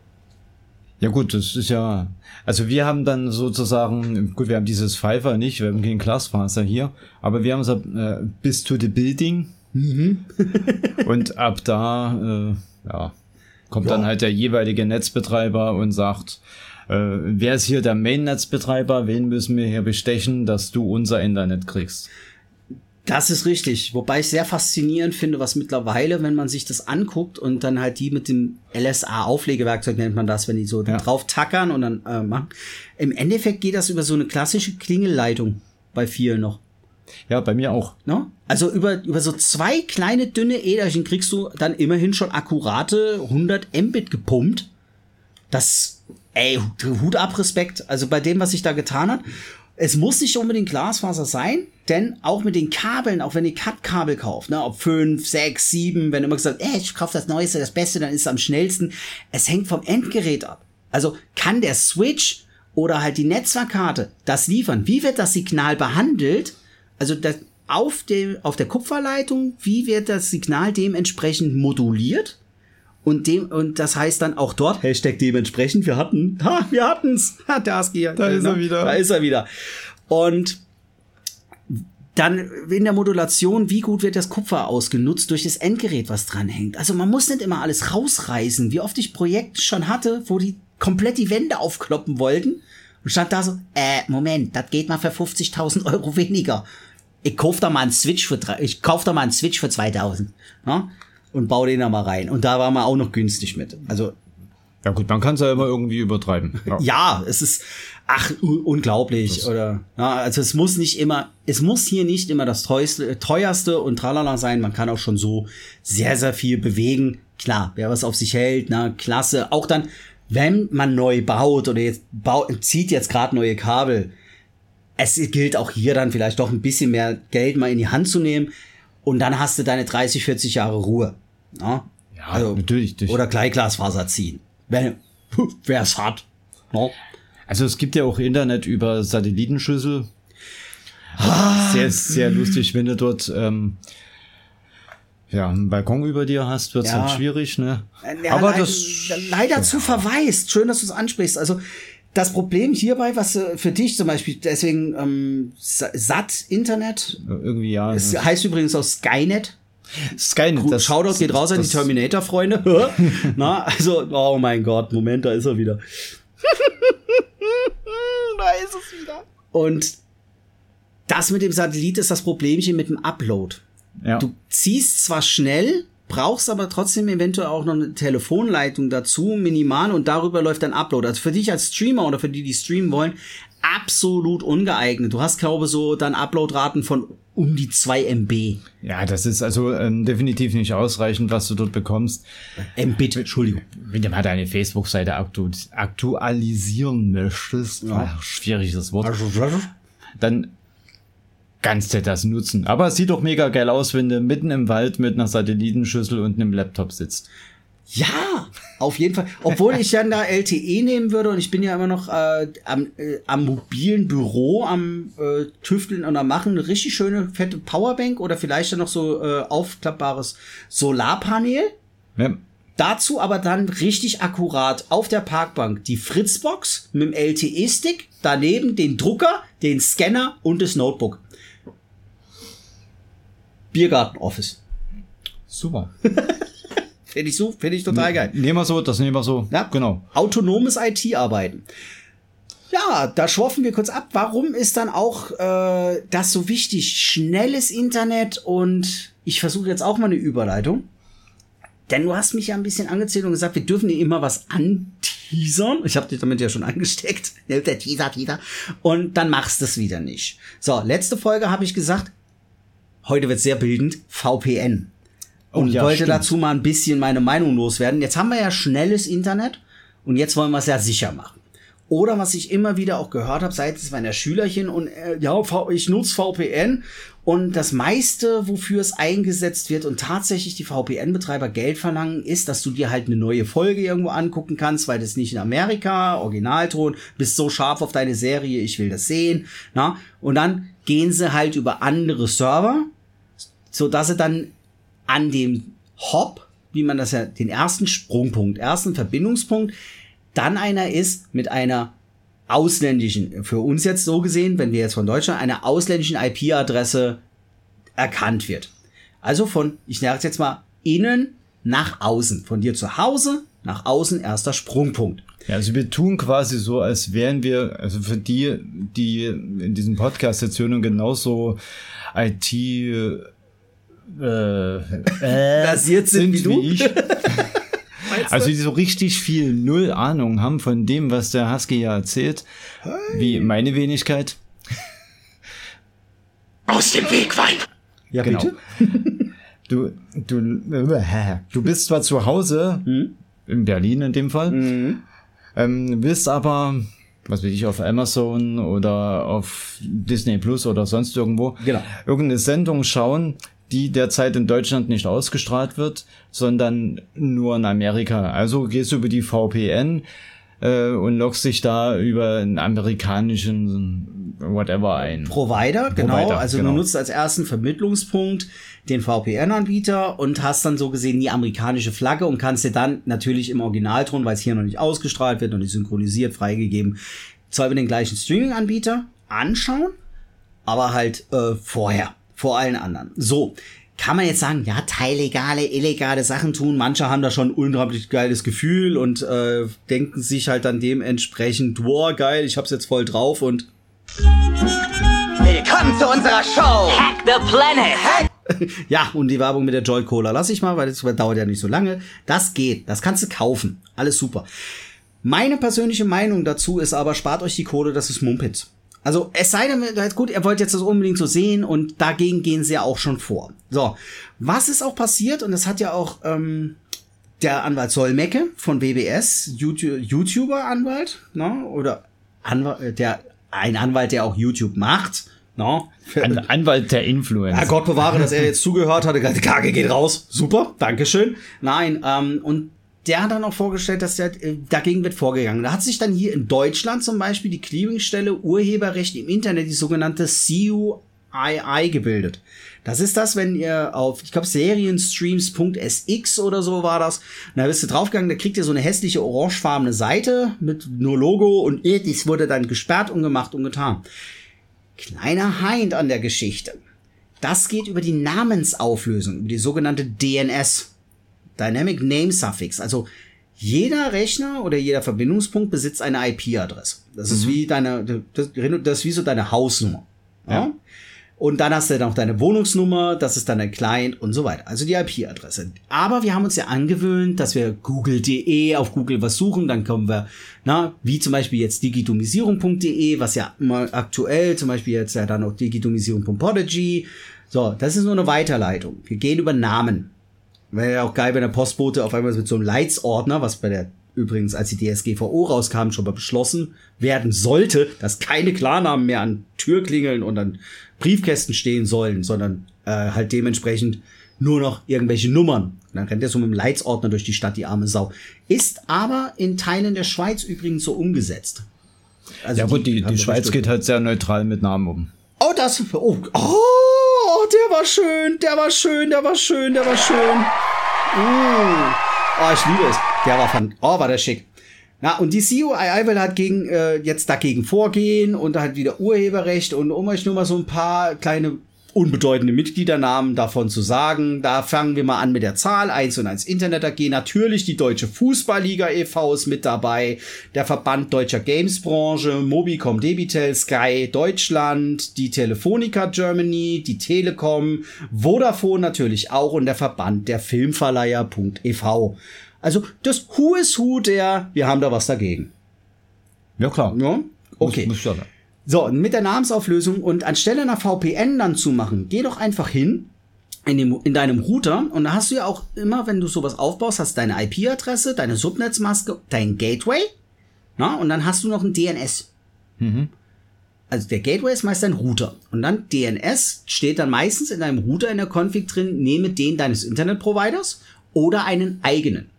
Ja gut, das ist ja, also wir haben dann sozusagen, gut, wir haben dieses Pfeifer nicht, wir haben kein Glasfaser hier, aber wir haben so äh, bis to the building. Und ab da, äh, ja, kommt dann halt der jeweilige Netzbetreiber und sagt, äh, wer ist hier der Main-Netzbetreiber, wen müssen wir hier bestechen, dass du unser Internet kriegst. Das ist richtig. Wobei ich sehr faszinierend finde, was mittlerweile, wenn man sich das anguckt und dann halt die mit dem LSA-Auflegewerkzeug nennt man das, wenn die so Ja. drauf tackern und dann äh, machen. Im Endeffekt geht das über so eine klassische Klingelleitung bei vielen noch. Ja, bei mir auch. Ne? Also über, über so zwei kleine dünne Äderchen kriegst du dann immerhin schon akkurate 100 Mbit gepumpt. Das, ey, Hut ab Respekt. Also bei dem, was sich da getan hat. Es muss nicht unbedingt Glasfaser sein, denn auch mit den Kabeln, auch wenn ihr Cut-Kabel kauft, ne, ob 5, 6, 7, wenn immer gesagt, ey, ich kaufe das Neueste, das Beste, dann ist es am schnellsten. Es hängt vom Endgerät ab. Also kann der Switch oder halt die Netzwerkkarte das liefern? Wie wird das Signal behandelt? Also das, auf, dem, auf der Kupferleitung, wie wird das Signal dementsprechend moduliert? Und dem, und das heißt dann auch dort, Hashtag dementsprechend, wir hatten, ha, wir hatten's. Ha, der Aski, Da ist er wieder. Da ist er wieder. Und dann in der Modulation, wie gut wird das Kupfer ausgenutzt durch das Endgerät, was dran hängt. Also man muss nicht immer alles rausreißen, wie oft ich Projekte schon hatte, wo die komplett die Wände aufkloppen wollten und stand da so, äh, Moment, das geht mal für 50.000 Euro weniger. Ich kauf da mal einen Switch für, drei- ich kauf da mal einen Switch für 2000, ne? Und baue den da mal rein. Und da war man auch noch günstig mit. Also, Ja gut, man kann es ja immer irgendwie übertreiben. Ja. ja, es ist, ach, unglaublich, oder, ja, also es muss nicht immer, es muss hier nicht immer das teuerste, teuerste und tralala sein, man kann auch schon so sehr, sehr viel bewegen. Klar, wer was auf sich hält, na, klasse. Auch dann, wenn man neu baut oder jetzt baut, zieht jetzt gerade neue Kabel, es gilt auch hier dann vielleicht doch ein bisschen mehr Geld mal in die Hand zu nehmen und dann hast du deine 30, 40 Jahre Ruhe. Ja, Ja, natürlich. durch- Oder Gleichglasfaser ziehen. Wenn, wer es hat. No? Also es gibt ja auch Internet über Satellitenschüssel. Ah. Sehr, sehr lustig, wenn du dort ähm, ja, einen Balkon über dir hast, wird's Ja. halt schwierig, ne? Ja, Aber leid- das leider zu verwaist. Schön, dass du es ansprichst. Also das Problem hierbei, was äh, für dich zum Beispiel, deswegen ähm, Sa- SAT Internet, irgendwie ja. es heißt übrigens auch Skynet. Skynet, Das Shoutout geht raus an die Terminator-Freunde. Na, also, oh mein Gott, Moment, da ist er wieder. da ist es wieder. Und das mit dem Satellit ist das Problemchen mit dem Upload. Ja. Du ziehst zwar schnell, brauchst aber trotzdem eventuell auch noch eine Telefonleitung dazu, minimal, und darüber läuft dann Upload. Also für dich als Streamer oder für die, die streamen wollen, absolut ungeeignet. Du hast, glaube ich, so dann Uploadraten von um die 2 MB. ja, das ist also ähm, definitiv nicht ausreichend, was du dort bekommst. Mbit, Entschuldigung. Wenn du mal deine Facebook-Seite aktu aktualisieren möchtest, ach, schwieriges Wort, dann kannst du das nutzen. Aber es sieht doch mega geil aus, wenn du mitten im Wald mit einer Satellitenschüssel und einem Laptop sitzt. Ja, auf jeden Fall. Obwohl ich dann da LTE nehmen würde und ich bin ja immer noch äh, am, äh, am mobilen Büro am äh, Tüfteln und am Machen. Eine richtig schöne, fette Powerbank oder vielleicht dann noch so äh, aufklappbares Solarpanel. Ne? Dazu aber dann richtig akkurat auf der Parkbank die Fritzbox mit dem LTE-Stick, daneben den Drucker, den Scanner und das Notebook. Biergarten-Office. Super. Finde ich so, finde ich total geil. Nehmen wir so, das nehmen wir so. Ja, Genau. Autonomes IT-Arbeiten. Ja, da schworfen wir kurz ab. Warum ist dann auch äh, das so wichtig? Schnelles Internet und ich versuche jetzt auch mal eine Überleitung. Denn du hast mich ja ein bisschen angezählt und gesagt, wir dürfen dir immer was anteasern. Ich habe dich damit ja schon angesteckt. Der Teaser, Teaser. Und dann machst du es wieder nicht. So, letzte Folge habe ich gesagt, heute wird sehr bildend, VPN. Und Oh ja, wollte stimmt. dazu mal ein bisschen meine Meinung loswerden. Jetzt haben wir ja schnelles Internet und jetzt wollen wir es ja sicher machen. Oder was ich immer wieder auch gehört habe seitens meiner Schülerchen und äh, ja, ich nutze VPN und das meiste, wofür es eingesetzt wird und tatsächlich die VPN-Betreiber Geld verlangen, ist, dass du dir halt eine neue Folge irgendwo angucken kannst, weil das nicht in Amerika, Originalton, bist so scharf auf deine Serie, ich will das sehen. Na? Und dann gehen sie halt über andere Server, so dass sie dann an dem Hop, wie man das ja, den ersten Sprungpunkt, ersten Verbindungspunkt, dann einer ist mit einer ausländischen, für uns jetzt so gesehen, wenn wir jetzt von Deutschland, einer ausländischen IP-Adresse erkannt wird. Also von, ich sage jetzt mal, innen nach außen. Von dir zu Hause nach außen erster Sprungpunkt. Ja, also wir tun quasi so, als wären wir, also für die, die in diesem Podcast jetzt hören und genauso IT äh, äh, Basiert sind wie du? ich. Also die so richtig viel Null Ahnung haben von dem, was der Husky ja erzählt, wie meine Wenigkeit. Aus dem Weg, Weib! Ja, Genau. bitte? Du, du, du bist zwar zu Hause, Hm? in Berlin in dem Fall, ähm, willst aber, was weiß ich, auf Amazon oder auf Disney Plus oder sonst irgendwo, Genau. irgendeine Sendung schauen, die derzeit in Deutschland nicht ausgestrahlt wird, sondern nur in Amerika. Also gehst du über die VPN äh, und loggst dich da über einen amerikanischen whatever ein. Provider, genau. Provider, also genau. du nutzt als ersten Vermittlungspunkt den VPN-Anbieter und hast dann so gesehen die amerikanische Flagge und kannst dir dann natürlich im Originalton, weil es hier noch nicht ausgestrahlt wird und nicht synchronisiert, freigegeben, zwar über den gleichen Streaming-Anbieter anschauen, aber halt äh, vorher, vor allen anderen. So. Kann man jetzt sagen, ja, teillegale, illegale Sachen tun. Manche haben da schon ein unglaublich geiles Gefühl und äh, denken sich halt dann dementsprechend, wow, geil, ich hab's jetzt voll drauf und Willkommen zu unserer Show. Hack the planet. Ja, und die Werbung mit der Joy Cola lasse ich mal, weil das dauert ja nicht so lange. Das geht, das kannst du kaufen. Alles super. Meine persönliche Meinung dazu ist aber, spart euch die Kohle, das ist Mumpitz. Also es sei denn, gut, ihr wollt jetzt das unbedingt so sehen und dagegen gehen sie ja auch schon vor. So, was ist auch passiert, und das hat ja auch ähm, der Anwalt Solmecke von BBS, YouTube- YouTuber-Anwalt, ne? oder Anwalt, äh, der, ein Anwalt, der auch YouTube macht, ne? Ein Anwalt der Influencer. Ja, Gott bewahre, dass er jetzt zugehört hatte. Die Kage geht raus. Super, Dankeschön. Nein, ähm, und der hat dann auch vorgestellt, dass der, äh, dagegen wird vorgegangen. Da hat sich dann hier in Deutschland zum Beispiel die Clearingstelle Urheberrecht im Internet, die sogenannte CUII, gebildet. Das ist das, wenn ihr auf, ich glaube, serienstreams.sx oder so war das. Und da bist du draufgegangen, da kriegt ihr so eine hässliche orangefarbene Seite mit nur Logo und äh, dies wurde dann gesperrt und gemacht und getan. Kleiner Hind an der Geschichte. Das geht über die Namensauflösung, über die sogenannte DNS. Dynamic Name Suffix. Also jeder Rechner oder jeder Verbindungspunkt besitzt eine IP-Adresse. Das ist wie deine, das, das ist wie so deine Hausnummer. Ja. Und dann hast du noch deine Wohnungsnummer, das ist dann dein Client und so weiter. Also die IP-Adresse. Aber wir haben uns ja angewöhnt, dass wir google.de auf Google was suchen, dann kommen wir, na, wie zum Beispiel jetzt digitomisierung.de, was ja immer aktuell, zum Beispiel jetzt ja dann auch digitomisierung.podigy. So, das ist nur eine Weiterleitung. Wir gehen über Namen. Wäre ja auch geil, wenn der Postbote auf einmal mit so einem Leitsordner, was bei der übrigens, als die DSGVO rauskam, schon mal beschlossen werden sollte, dass keine Klarnamen mehr an Türklingeln und an Briefkästen stehen sollen, sondern äh, halt dementsprechend nur noch irgendwelche Nummern. Und dann rennt er so mit dem Leitsordner durch die Stadt, die arme Sau. Ist aber in Teilen der Schweiz übrigens so umgesetzt. Also ja gut, die, die da Schweiz geht halt sehr neutral mit Namen um. Oh, das. Oh, oh, der war schön, der war schön, der war schön, der war schön. Mm. Oh, ich liebe es. Der war von. Oh, war der schick. Na, und die CUII will halt gegen, äh, jetzt dagegen vorgehen und halt wieder Urheberrecht und um euch nur mal so ein paar kleine unbedeutende Mitgliedernamen davon zu sagen. Da fangen wir mal an mit der Zahl 1 und 1 Internet AG. Natürlich die Deutsche Fußballliga e.V. ist mit dabei. Der Verband Deutscher Gamesbranche, Mobicom Debitel, Sky Deutschland, die Telefonica Germany, die Telekom, Vodafone natürlich auch und der Verband der Filmverleiher.ev. Also das Who is Who der, wir haben da was dagegen. Ja klar. Ja? Okay. Muss, muss ja. So, mit der Namensauflösung und anstelle einer VPN dann zu machen, geh doch einfach hin in, dem, in deinem Router und da hast du ja auch immer, wenn du sowas aufbaust, hast deine IP-Adresse, deine Subnetzmaske, dein Gateway, na, und dann hast du noch ein DNS. Also der Gateway ist meist dein Router und dann DNS steht dann meistens in deinem Router in der Config drin, nehme den deines Internetproviders oder einen eigenen.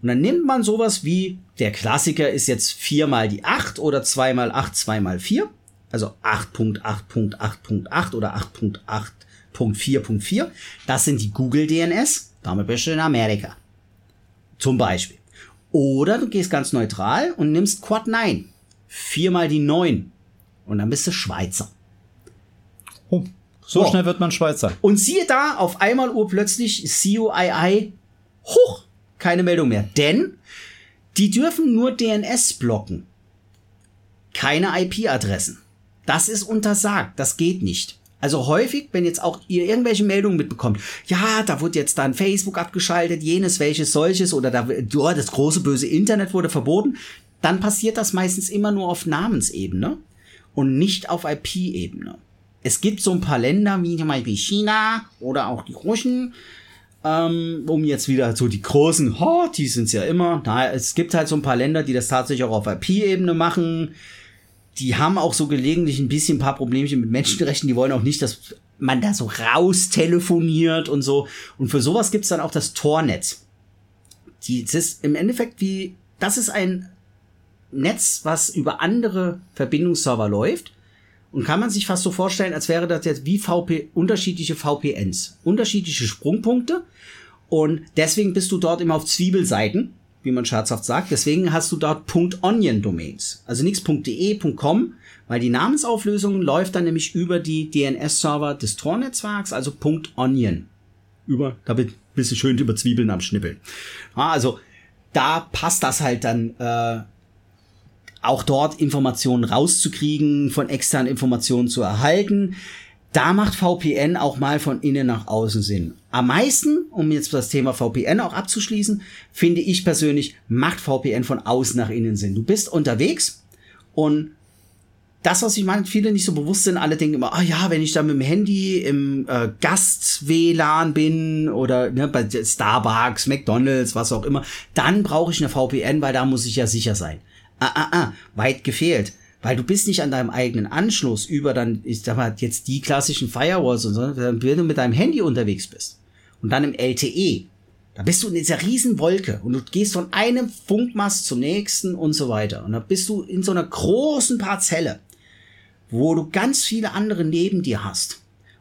Und dann nimmt man sowas wie, der Klassiker ist jetzt 4 mal die 8 oder 2 mal 8, 2 mal 4. Also 8.8.8.8 oder 8.8.4.4. Das sind die Google DNS. Damit bist du in Amerika. Zum Beispiel. Oder du gehst ganz neutral und nimmst Quad 9. 4 mal die 9. Und dann bist du Schweizer. Oh, so Oh. schnell wird man Schweizer. Und siehe da, auf einmal urplötzlich CUII Huch, keine Meldung mehr. Denn die dürfen nur DNS blocken. Keine IP-Adressen. Das ist untersagt. Das geht nicht. Also häufig, wenn jetzt auch ihr irgendwelche Meldungen mitbekommt, ja, da wurde jetzt dann Facebook abgeschaltet, jenes, welches, solches, oder da, ja, das große böse Internet wurde verboten, dann passiert das meistens immer nur auf Namensebene und nicht auf IP-Ebene. Es gibt so ein paar Länder, wie zum Beispiel China oder auch die Russen, ähm, um jetzt wieder so die großen, oh, die sind's ja immer. Na, es gibt halt so ein paar Länder, die das tatsächlich auch auf IP-Ebene machen. Die haben auch so gelegentlich ein bisschen ein paar Problemchen mit Menschenrechten. Die wollen auch nicht, dass man da so raus telefoniert und so. Und für sowas gibt's dann auch das Tornetz. Die, das ist im Endeffekt wie, das ist ein Netz, was über andere Verbindungsserver läuft. Und kann man sich fast so vorstellen, als wäre das jetzt wie VP, unterschiedliche VPNs, unterschiedliche Sprungpunkte. Und deswegen bist du dort immer auf Zwiebelseiten, wie man scherzhaft sagt. Deswegen hast du dort .onion Domains. Also nichts .de, .com, weil die Namensauflösung läuft dann nämlich über die DNS-Server des Tor-Netzwerks, also .onion. Über, da bist du schön über Zwiebeln am Schnippeln. Ja, also da passt das halt dann äh, auch dort Informationen rauszukriegen, von externen Informationen zu erhalten. Da macht VPN auch mal von innen nach außen Sinn. Am meisten, um jetzt das Thema VPN auch abzuschließen, finde ich persönlich, macht VPN von außen nach innen Sinn. Du bist unterwegs und das, was ich meine, viele nicht so bewusst sind, alle denken immer, ah ja, wenn ich da mit dem Handy im äh, Gast-WLAN bin oder ne, bei Starbucks, McDonalds, was auch immer, dann brauche ich eine VPN, weil da muss ich ja sicher sein. Ah, ah, ah, weit gefehlt. Weil du bist nicht an deinem eigenen Anschluss über dann, ich sag mal, jetzt die klassischen Firewalls und so, wenn du mit deinem Handy unterwegs bist und dann im LTE, da bist du in dieser riesen Wolke und du gehst von einem Funkmast zum nächsten und so weiter. Und da bist du in so einer großen Parzelle, wo du ganz viele andere neben dir hast.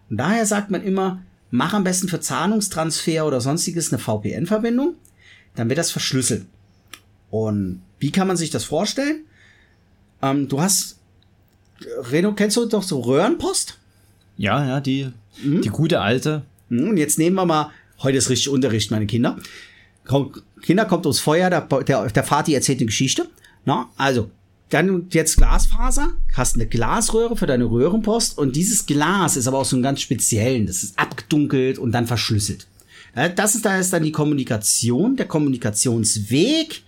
Und daher sagt man immer, mach am besten für Zahlungstransfer oder sonstiges eine VPN-Verbindung, dann wird das verschlüsselt. Und wie kann man sich das vorstellen? Ähm, du hast, Reno, kennst du doch so Röhrenpost? Ja, ja, die, mhm. die gute alte. Mhm, und jetzt nehmen wir mal, heute ist richtig Unterricht, meine Kinder. Kinder kommt ums Feuer, der, der, der Vati erzählt eine Geschichte. Na, also, dann jetzt Glasfaser, hast eine Glasröhre für deine Röhrenpost und dieses Glas ist aber auch so ein ganz speziellen, das ist abgedunkelt und dann verschlüsselt. Das ist, da ist dann die Kommunikation, der Kommunikationsweg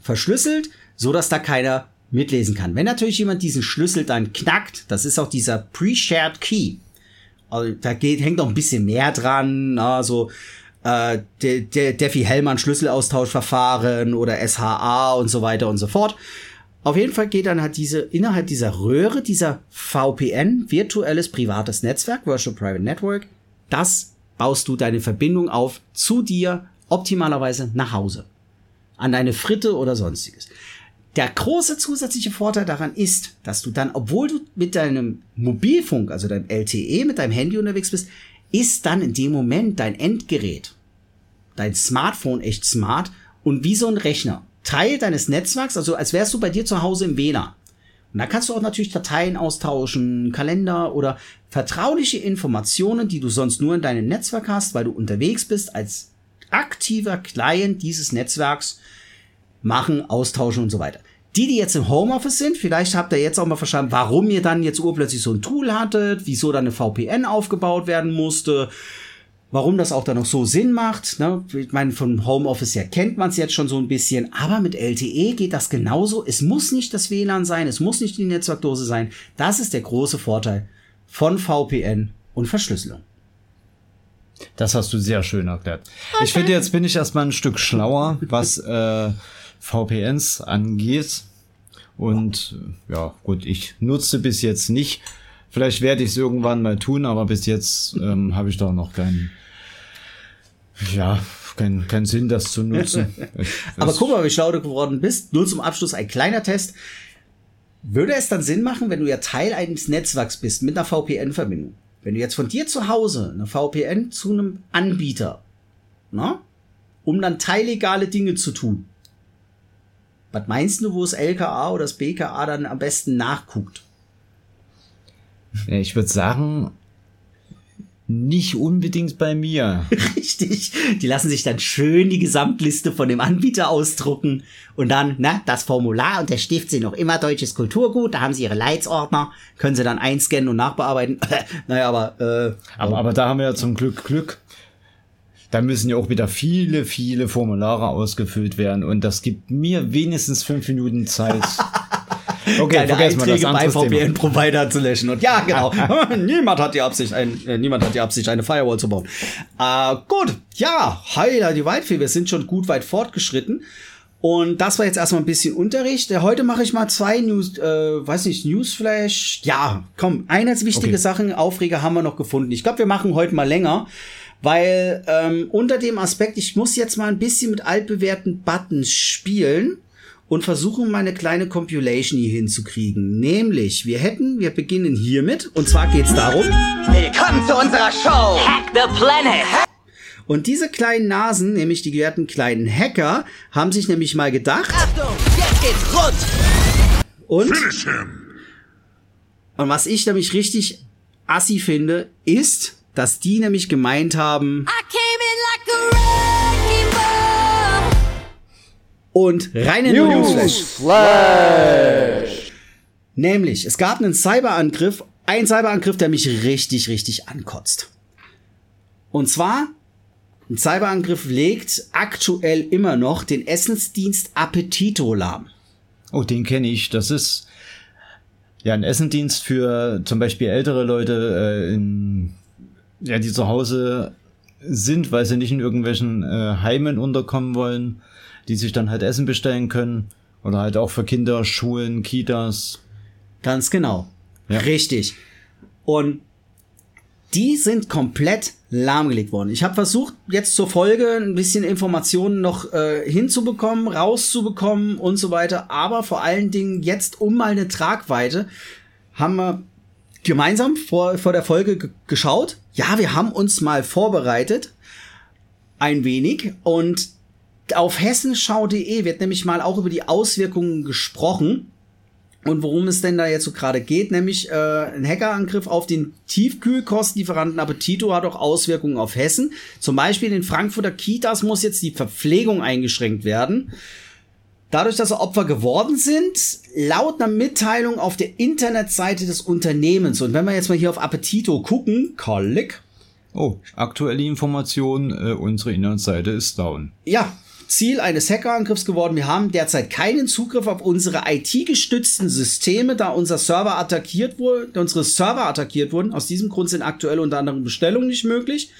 verschlüsselt, so dass da keiner mitlesen kann. Wenn natürlich jemand diesen Schlüssel dann knackt, das ist auch dieser Pre-Shared Key. Also da geht, hängt noch ein bisschen mehr dran, also äh, der, Defi Hellmann Schlüsselaustauschverfahren oder SHA und so weiter und so fort. Auf jeden Fall geht dann halt diese innerhalb dieser Röhre, dieser VPN, virtuelles privates Netzwerk, Virtual Private Network, das baust du deine Verbindung auf zu dir, optimalerweise nach Hause an deine Fritte oder sonstiges. Der große zusätzliche Vorteil daran ist, dass du dann, obwohl du mit deinem Mobilfunk, also deinem LTE, mit deinem Handy unterwegs bist, ist dann in dem Moment dein Endgerät, dein Smartphone echt smart und wie so ein Rechner. Teil deines Netzwerks, also als wärst du bei dir zu Hause im WLAN. Und da kannst du auch natürlich Dateien austauschen, Kalender oder vertrauliche Informationen, die du sonst nur in deinem Netzwerk hast, weil du unterwegs bist als aktiver Client dieses Netzwerks machen, austauschen und so weiter. Die, die jetzt im Homeoffice sind, vielleicht habt ihr jetzt auch mal verstanden, warum ihr dann jetzt urplötzlich so ein Tool hattet, wieso dann eine VPN aufgebaut werden musste, warum das auch dann noch so Sinn macht. Ne? Ich meine, vom Homeoffice her kennt man es jetzt schon so ein bisschen, aber mit LTE geht das genauso. Es muss nicht das WLAN sein, es muss nicht die Netzwerkdose sein. Das ist der große Vorteil von VPN und Verschlüsselung. Das hast du sehr schön erklärt. Okay. Ich finde, jetzt bin ich erstmal ein Stück schlauer, was äh, VPNs angeht. Und ja, gut, ich nutze bis jetzt nicht. Vielleicht werde ich es irgendwann mal tun, aber bis jetzt ähm, habe ich da noch keinen, ja, keinen kein Sinn, das zu nutzen. Ich, aber guck mal, wie schlau du geworden bist. Nur zum Abschluss ein kleiner Test. Würde es dann Sinn machen, wenn du ja Teil eines Netzwerks bist mit einer VPN-Verbindung? Wenn du jetzt von dir zu Hause eine VPN zu einem Anbieter, na, um dann teillegale Dinge zu tun, was meinst du, wo das LKA oder das BKA dann am besten nachguckt? Ich würde sagen, nicht unbedingt bei mir. Richtig. Die lassen sich dann schön die Gesamtliste von dem Anbieter ausdrucken und dann, ne, das Formular und der Stift sind noch immer deutsches Kulturgut, da haben sie ihre Leitsordner, können sie dann einscannen und nachbearbeiten. naja, aber, äh, Aber, aber da haben wir ja zum Glück Glück. Da müssen ja auch wieder viele, viele Formulare ausgefüllt werden und das gibt mir wenigstens fünf Minuten Zeit. Okay, deine vergessen wir das andere Thema. VPN-Provider zu löschen. Und ja, genau. niemand hat die Absicht, ein, äh, niemand hat die Absicht, eine Firewall zu bauen. Äh, gut, ja, Heiler die Waldfee, wir sind schon gut weit fortgeschritten. Und das war jetzt erstmal ein bisschen Unterricht. Äh, Heute mache ich mal zwei News, äh, weiß nicht, Newsflash. Ja, komm, eine wichtige Okay. Sachen, Aufreger haben wir noch gefunden. Ich glaube, wir machen heute mal länger, weil ähm, unter dem Aspekt, ich muss jetzt mal ein bisschen mit altbewährten Buttons spielen und versuchen, mal eine kleine Compilation hier hinzukriegen. Nämlich, wir hätten, wir beginnen hiermit, und zwar geht's darum, Willkommen zu unserer Show. Hack the planet. und diese kleinen Nasen, nämlich die gewährten kleinen Hacker, haben sich nämlich mal gedacht, Achtung, jetzt geht's rund. und, und was ich nämlich richtig assi finde, ist, dass die nämlich gemeint haben, I came in like und rein in den Newsflash. Nämlich, es gab einen Cyberangriff, ein Cyberangriff, der mich richtig, richtig ankotzt. Und zwar, ein Cyberangriff legt aktuell immer noch den Essensdienst Appetito lahm. Oh, den kenne ich. Das ist ja ein Essendienst für zum Beispiel ältere Leute, äh, in, ja, die zu Hause sind, weil sie nicht in irgendwelchen äh, Heimen unterkommen wollen, die sich dann halt Essen bestellen können. Oder halt auch für Kinder, Schulen, Kitas. Ganz genau. Ja. Richtig. Und die sind komplett lahmgelegt worden. Ich habe versucht, jetzt zur Folge ein bisschen Informationen noch äh, hinzubekommen, rauszubekommen und so weiter. Aber vor allen Dingen jetzt um mal eine Tragweite haben wir gemeinsam vor, vor der Folge ge- geschaut. Ja, wir haben uns mal vorbereitet. Ein wenig. Und auf hessenschau.de wird nämlich mal auch über die Auswirkungen gesprochen. Und worum es denn da jetzt so gerade geht, nämlich äh, ein Hackerangriff auf den Tiefkühlkostlieferanten Appetito hat auch Auswirkungen auf Hessen. Zum Beispiel in Frankfurter Kitas muss jetzt die Verpflegung eingeschränkt werden. Dadurch, dass sie Opfer geworden sind, laut einer Mitteilung auf der Internetseite des Unternehmens. Und wenn wir jetzt mal hier auf Appetito gucken, Kolleg, Oh, aktuelle Information, äh, unsere Inhaltsseite ist down. ja, Ziel eines Hackerangriffs geworden. Wir haben derzeit keinen Zugriff auf unsere IT-gestützten Systeme, da unser Server attackiert wurde, unsere Server attackiert wurden. Aus diesem Grund sind aktuell unter anderem Bestellungen nicht möglich.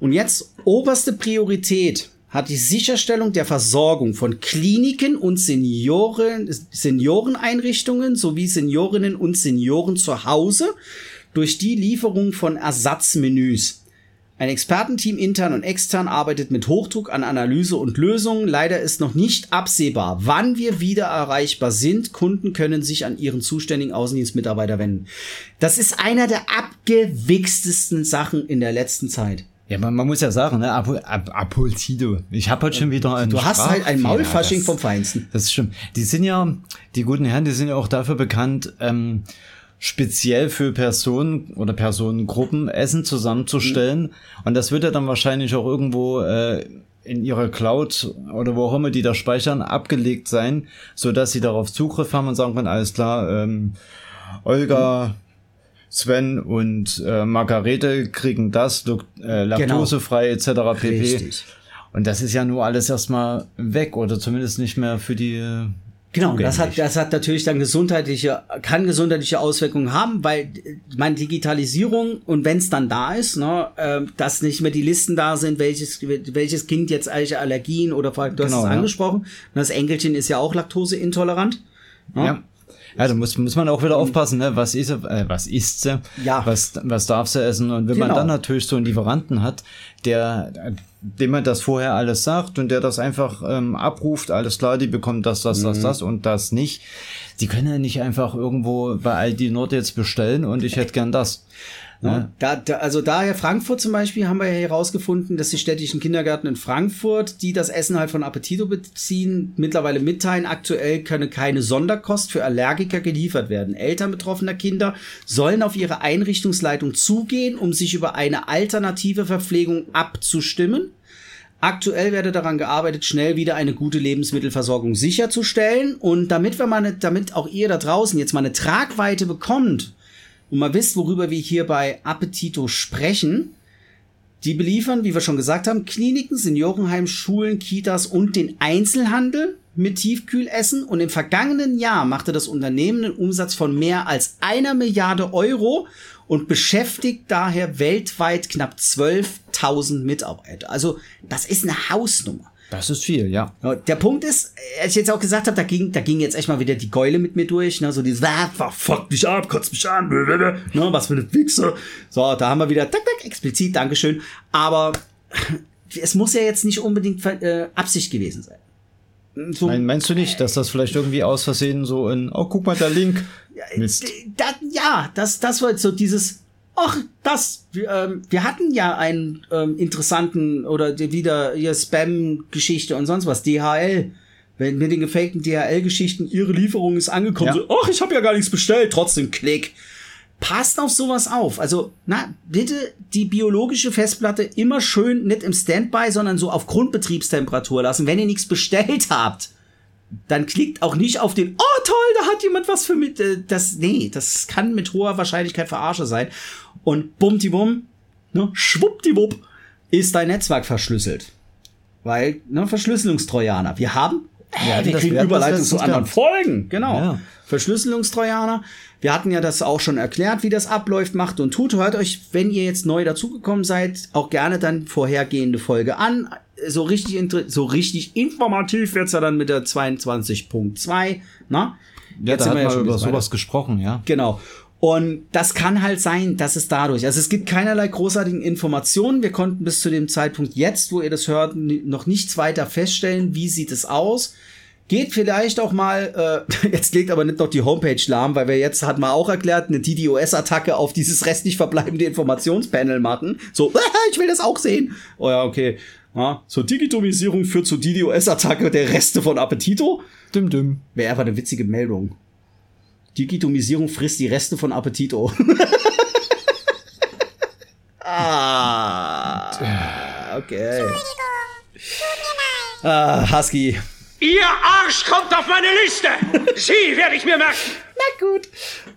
Und jetzt oberste Priorität hat die Sicherstellung der Versorgung von Kliniken und Senioren, Senioreneinrichtungen sowie Seniorinnen und Senioren zu Hause durch die Lieferung von Ersatzmenüs. Ein Expertenteam intern und extern arbeitet mit Hochdruck an Analyse und Lösungen. Leider ist noch nicht absehbar, wann wir wieder erreichbar sind. Kunden können sich an ihren zuständigen Außendienstmitarbeiter wenden. Das ist einer der abgewichstesten Sachen in der letzten Zeit. Ja, man, man muss ja sagen, ne, Apo, Ap Apoltido. Ich habe heute schon wieder einen Du hast halt ein. Maulfasching Das- vom Feinsten. Das ist stimmt. Die sind ja, die guten Herren, die sind ja auch dafür bekannt, ähm, speziell für Personen oder Personengruppen Essen zusammenzustellen. Mhm. Und das wird ja dann wahrscheinlich auch irgendwo äh, in ihrer Cloud oder wo auch immer die da speichern, abgelegt sein, so dass sie darauf Zugriff haben und sagen können, alles klar, ähm, Olga, Sven und äh, Margarete kriegen das, äh, laktosefrei etc. pp. Genau. Richtig. Und das ist ja nur alles erstmal weg oder zumindest nicht mehr für die. äh, Genau, das hat, das hat natürlich dann gesundheitliche, kann gesundheitliche Auswirkungen haben, weil äh, meine Digitalisierung und wenn es dann da ist, ne, äh, dass nicht mehr die Listen da sind, welches, welches Kind jetzt welche Allergien oder du hast Genau, es ja. angesprochen, das Enkelchen ist ja auch laktoseintolerant. Ne? Ja. Ja, da muss, muss man auch wieder aufpassen, ne? Was ist, äh, was isst sie? Ja. Was, was darf sie essen? Und wenn man Genau. dann natürlich so einen Lieferanten hat, der, dem man das vorher alles sagt und der das einfach ähm, abruft, alles klar, die bekommt das, das, Mhm. das, das und das nicht. Die können ja nicht einfach irgendwo bei Aldi Nord jetzt bestellen und ich hätte gern das. Ja, da, da, also daher Frankfurt zum Beispiel haben wir ja herausgefunden, dass die städtischen Kindergärten in Frankfurt, die das Essen halt von Appetito beziehen, mittlerweile mitteilen, aktuell könne keine Sonderkost für Allergiker geliefert werden. Eltern betroffener Kinder sollen auf ihre Einrichtungsleitung zugehen, um sich über eine alternative Verpflegung abzustimmen. Aktuell werde daran gearbeitet, schnell wieder eine gute Lebensmittelversorgung sicherzustellen. Und damit wir mal, eine, damit auch ihr da draußen jetzt mal eine Tragweite bekommt und mal wisst, worüber wir hier bei Appetito sprechen, die beliefern, wie wir schon gesagt haben, Kliniken, Seniorenheim, Schulen, Kitas und den Einzelhandel mit Tiefkühlessen. Und im vergangenen Jahr machte das Unternehmen einen Umsatz von mehr als einer Milliarde Euro und beschäftigt daher weltweit knapp 12.000 Mitarbeiter. Also das ist eine Hausnummer. Das ist viel, ja. Der Punkt ist, als ich jetzt auch gesagt habe, da ging, da ging jetzt echt mal wieder die Geule mit mir durch, ne, so dieses, ah, fuck mich ab, kotzt mich an, ne, was für eine Wichse. So, da haben wir wieder, tak, tak, explizit, Dankeschön. Aber es muss ja jetzt nicht unbedingt äh, Absicht gewesen sein. So, Nein, meinst du nicht, dass das vielleicht irgendwie aus Versehen so in, oh, guck mal, der Link. Mist. da, ja, das, das war jetzt so dieses, ach, das, wir, ähm, wir hatten ja einen ähm, interessanten oder wieder hier Spam-Geschichte und sonst was, DHL. Wenn mit den gefakten DHL-Geschichten, ihre Lieferung ist angekommen, Ja. so, ach, ich habe ja gar nichts bestellt, trotzdem Klick. Passt auf sowas auf. Also, na, bitte die biologische Festplatte immer schön nicht im Standby, sondern so auf Grundbetriebstemperatur lassen. Wenn ihr nichts bestellt habt, dann klickt auch nicht auf den, oh toll, da hat jemand was für mit, äh, das, nee, das kann mit hoher Wahrscheinlichkeit Verarsche sein. Und bumdiwum, ne, schwuppdiwupp, ist dein Netzwerk verschlüsselt. Weil, ne, Verschlüsselungstrojaner. Wir haben, Ja, äh, wir das- kriegen Überleitung zu anderen. Folgen, genau. Ja. Verschlüsselungstrojaner. Wir hatten ja das auch schon erklärt, wie das abläuft, macht und tut. Hört euch, wenn ihr jetzt neu dazugekommen seid, auch gerne dann vorhergehende Folge an. So richtig, so richtig informativ wird's ja dann mit der 22.2, na? Ja, Jetzt da hat wir ja schon über sowas gesprochen, ja. Genau. Und das kann halt sein, dass es dadurch, also es gibt keinerlei großartigen Informationen. Wir konnten bis zu dem Zeitpunkt jetzt, wo ihr das hört, noch nichts weiter feststellen. Wie sieht es aus? Geht vielleicht auch mal, äh, jetzt legt aber nicht noch die Homepage lahm, weil wir jetzt, hat man auch erklärt, eine DDoS-Attacke auf dieses restlich verbleibende Informationspanel machen. So, ich will das auch sehen. Oh ja, okay. Ja, zur Digitomisierung führt zur DDoS-Attacke der Reste von Appetito. Dim, dim. Wäre einfach eine witzige Meldung. Digitomisierung frisst die Reste von Appetito. ah, okay. Ah, Husky. Ihr Arsch kommt auf meine Liste! Sie werde ich mir merken! Na gut.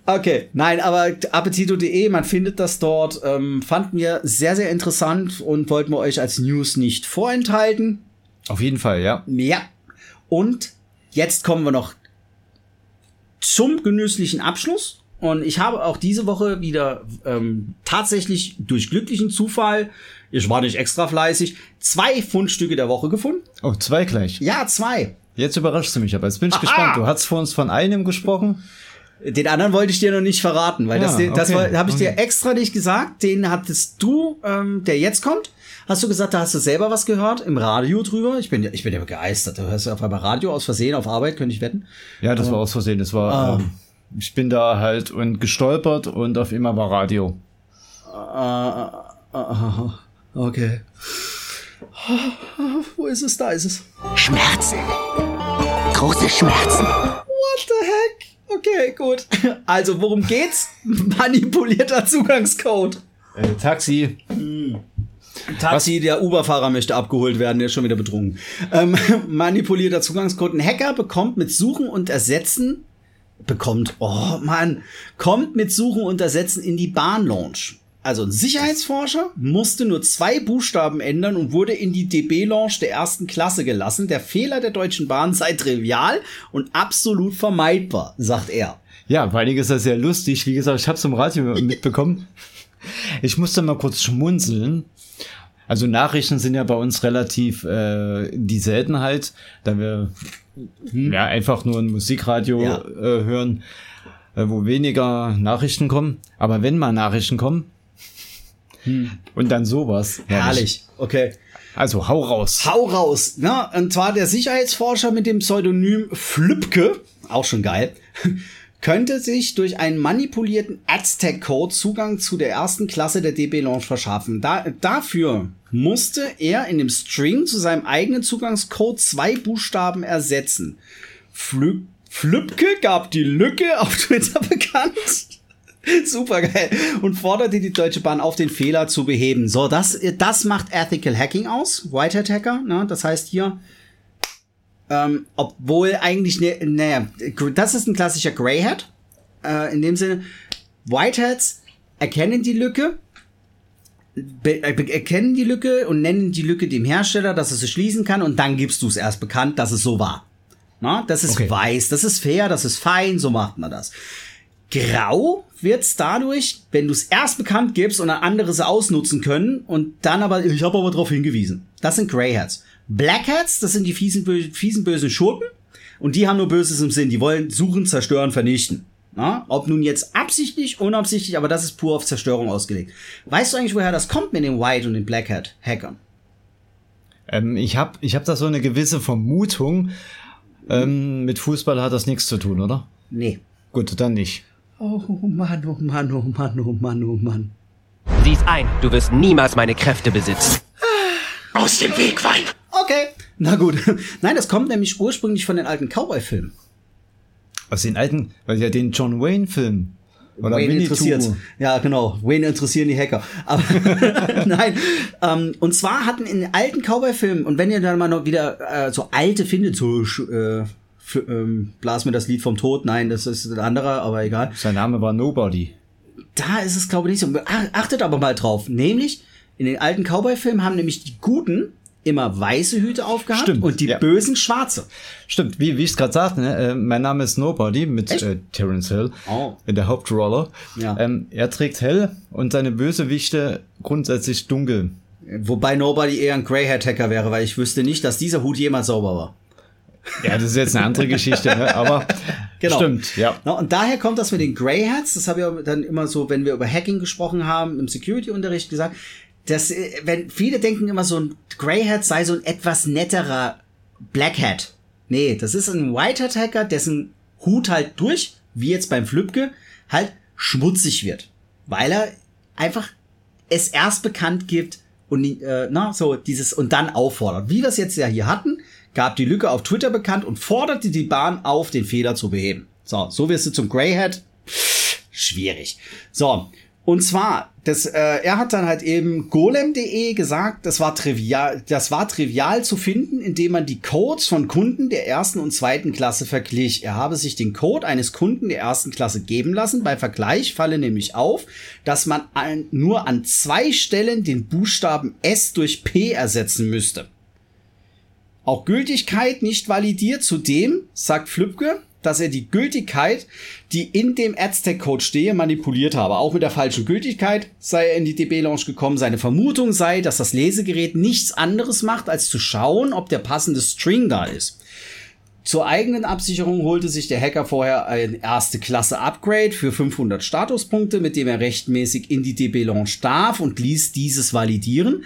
Okay, nein, aber appetito.de, man findet das dort. Ähm, fanden wir sehr, sehr interessant und wollten wir euch als News nicht vorenthalten. Auf jeden Fall, ja. Ja. Und jetzt kommen wir noch zum genüsslichen Abschluss. Und ich habe auch diese Woche wieder ähm, tatsächlich durch glücklichen Zufall, ich war nicht extra fleißig, zwei Fundstücke der Woche gefunden. Oh, zwei gleich. Ja, zwei. Jetzt überraschst du mich, aber jetzt bin ich gespannt. Du hast vor uns von einem gesprochen. Den anderen wollte ich dir noch nicht verraten, weil das, Ja, das okay, habe ich dir okay. extra nicht gesagt. Den hattest du, ähm, der jetzt kommt. Hast du gesagt, da hast du selber was gehört im Radio drüber? Ich bin, ja- ich bin ja begeistert. Du hörst ja auf einmal Radio aus Versehen auf Arbeit, könnte ich wetten. Ja, das war aus Versehen. Das war, ähm, ich bin da halt und gestolpert und auf immer war Radio. Okay. Wo ist es? Da ist es. Schmerzen. Große Schmerzen. What the heck? Okay, gut. Also, worum geht's? Manipulierter Zugangscode. Äh, Taxi. Taxi, der Uber-Fahrer möchte abgeholt werden, der ist schon wieder betrunken. Ähm, manipulierter Zugangscode. Ein Hacker bekommt mit Suchen und Ersetzen, bekommt, oh Mann, kommt mit Suchen und Ersetzen in die Bahn-Launch. Also ein Sicherheitsforscher musste nur zwei Buchstaben ändern und wurde in die DB-Launch der ersten Klasse gelassen. Der Fehler der Deutschen Bahn sei trivial und absolut vermeidbar, sagt er. Ja, vor allen Dingen ist das sehr lustig. Wie gesagt, ich habe es im Radio mitbekommen. Ich musste mal kurz schmunzeln. Also Nachrichten sind ja bei uns relativ äh, die Seltenheit, da wir ja einfach nur ein Musikradio Ja. äh, hören, äh, wo weniger Nachrichten kommen. Aber wenn mal Nachrichten kommen und dann sowas. Herrlich. Okay. Also hau raus. Hau raus. Ne? Und zwar der Sicherheitsforscher mit dem Pseudonym Flübke, auch schon geil, könnte sich durch einen manipulierten Aztec-Code Zugang zu der ersten Klasse der DB Launch verschaffen. Da, dafür musste er in dem String zu seinem eigenen Zugangscode zwei Buchstaben ersetzen. Flü Flübke gab die Lücke auf Twitter bekannt. Super geil. Und forderte die Deutsche Bahn auf, den Fehler zu beheben. So, das, das macht Ethical Hacking aus. Whitehead Hacker. Ne? Das heißt hier, ähm, obwohl eigentlich, ne, naja, das ist ein klassischer Greyhead. Äh, in dem Sinne, Whiteheads erkennen die Lücke, äh, erkennen die Lücke und nennen die Lücke dem Hersteller, dass er sie schließen kann und dann gibst du es erst bekannt, dass es so war. Na, das ist Okay. weiß, das ist fair, das ist fein, so macht man das. Grau wird's dadurch, wenn du es erst bekannt gibst und dann andere es ausnutzen können und dann aber, ich habe aber darauf hingewiesen. Das sind Greyhats. Blackheads, das sind die fiesen, fiesen bösen Schurken und die haben nur Böses im Sinn. Die wollen suchen, zerstören, vernichten. Na, ob nun jetzt absichtlich, unabsichtlich, aber das ist pur auf Zerstörung ausgelegt. Weißt du eigentlich, woher das kommt mit den White und den Blackhead-Hackern? Ähm, ich habe ich hab da so eine gewisse Vermutung. Ähm, mit Fußball hat das nichts zu tun, oder? Nee. Gut, dann nicht. Oh Mann, oh Mann, oh Mann, oh Mann, oh Mann. Sieh's ein, du wirst niemals meine Kräfte besitzen. Aus dem Weg, Weib! Okay, na gut. Nein, das kommt nämlich ursprünglich von den alten Cowboy-Filmen. Aus den alten, weil ja den John Wayne-Film. Oder Wayne interessiert. Ja, genau. Wayne interessieren die Hacker. Aber nein. Ähm, und zwar hatten in den alten Cowboy-Filmen, und wenn ihr dann mal noch wieder äh, so alte findet, so äh, für, ähm, blas mir das Lied vom Tod, nein, das ist ein anderer, aber egal. Sein Name war Nobody. Da ist es, glaube ich, nicht so. Ach- Achtet aber mal drauf. Nämlich, in den alten Cowboy-Filmen haben nämlich die Guten immer weiße Hüte aufgehabt Stimmt, und die ja. Bösen schwarze. Stimmt, wie, wie ich es gerade sagte, ne? äh, mein Name ist Nobody mit äh, Terence Hill Oh. in der Hauptrolle. Ja. Ähm, er trägt hell und seine Bösewichte grundsätzlich dunkel. Wobei Nobody eher ein Greyhead-Hacker wäre, weil ich wüsste nicht, dass dieser Hut jemals sauber war. Ja, das ist jetzt eine andere Geschichte, ne? aber Genau. stimmt, ja. Na, und daher kommt das mit den Grey Hats. Das habe ich dann immer so, wenn wir über Hacking gesprochen haben, im Security-Unterricht gesagt. Dass, äh, wenn viele denken immer so ein Grey Hat sei so ein etwas netterer Black Hat. Nee, das ist ein White Hat Hacker, dessen Hut halt durch, wie jetzt beim Flübke, halt schmutzig wird. Weil er einfach es erst bekannt gibt und äh, na, so dieses und dann auffordert. Wie wir es jetzt ja hier hatten, gab die Lücke auf Twitter bekannt und forderte die Bahn auf, den Fehler zu beheben. So, so wirst du zum Greyhead. Schwierig. So, und zwar, das, äh, er hat dann halt eben golem.de gesagt, das war trivial, das war trivial zu finden, indem man die Codes von Kunden der ersten und zweiten Klasse verglich. Er habe sich den Code eines Kunden der ersten Klasse geben lassen. Bei Vergleich falle nämlich auf, dass man an, nur an zwei Stellen den Buchstaben S durch P ersetzen müsste. Auch Gültigkeit nicht validiert. Zudem sagt Flübke, dass er die Gültigkeit, die in dem Aztec-Code stehe, manipuliert habe. Auch mit der falschen Gültigkeit sei er in die DB-Launch gekommen. Seine Vermutung sei, dass das Lesegerät nichts anderes macht, als zu schauen, ob der passende String da ist. Zur eigenen Absicherung holte sich der Hacker vorher ein erste Klasse Upgrade für 500 Statuspunkte, mit dem er rechtmäßig in die DB Launch darf und ließ dieses validieren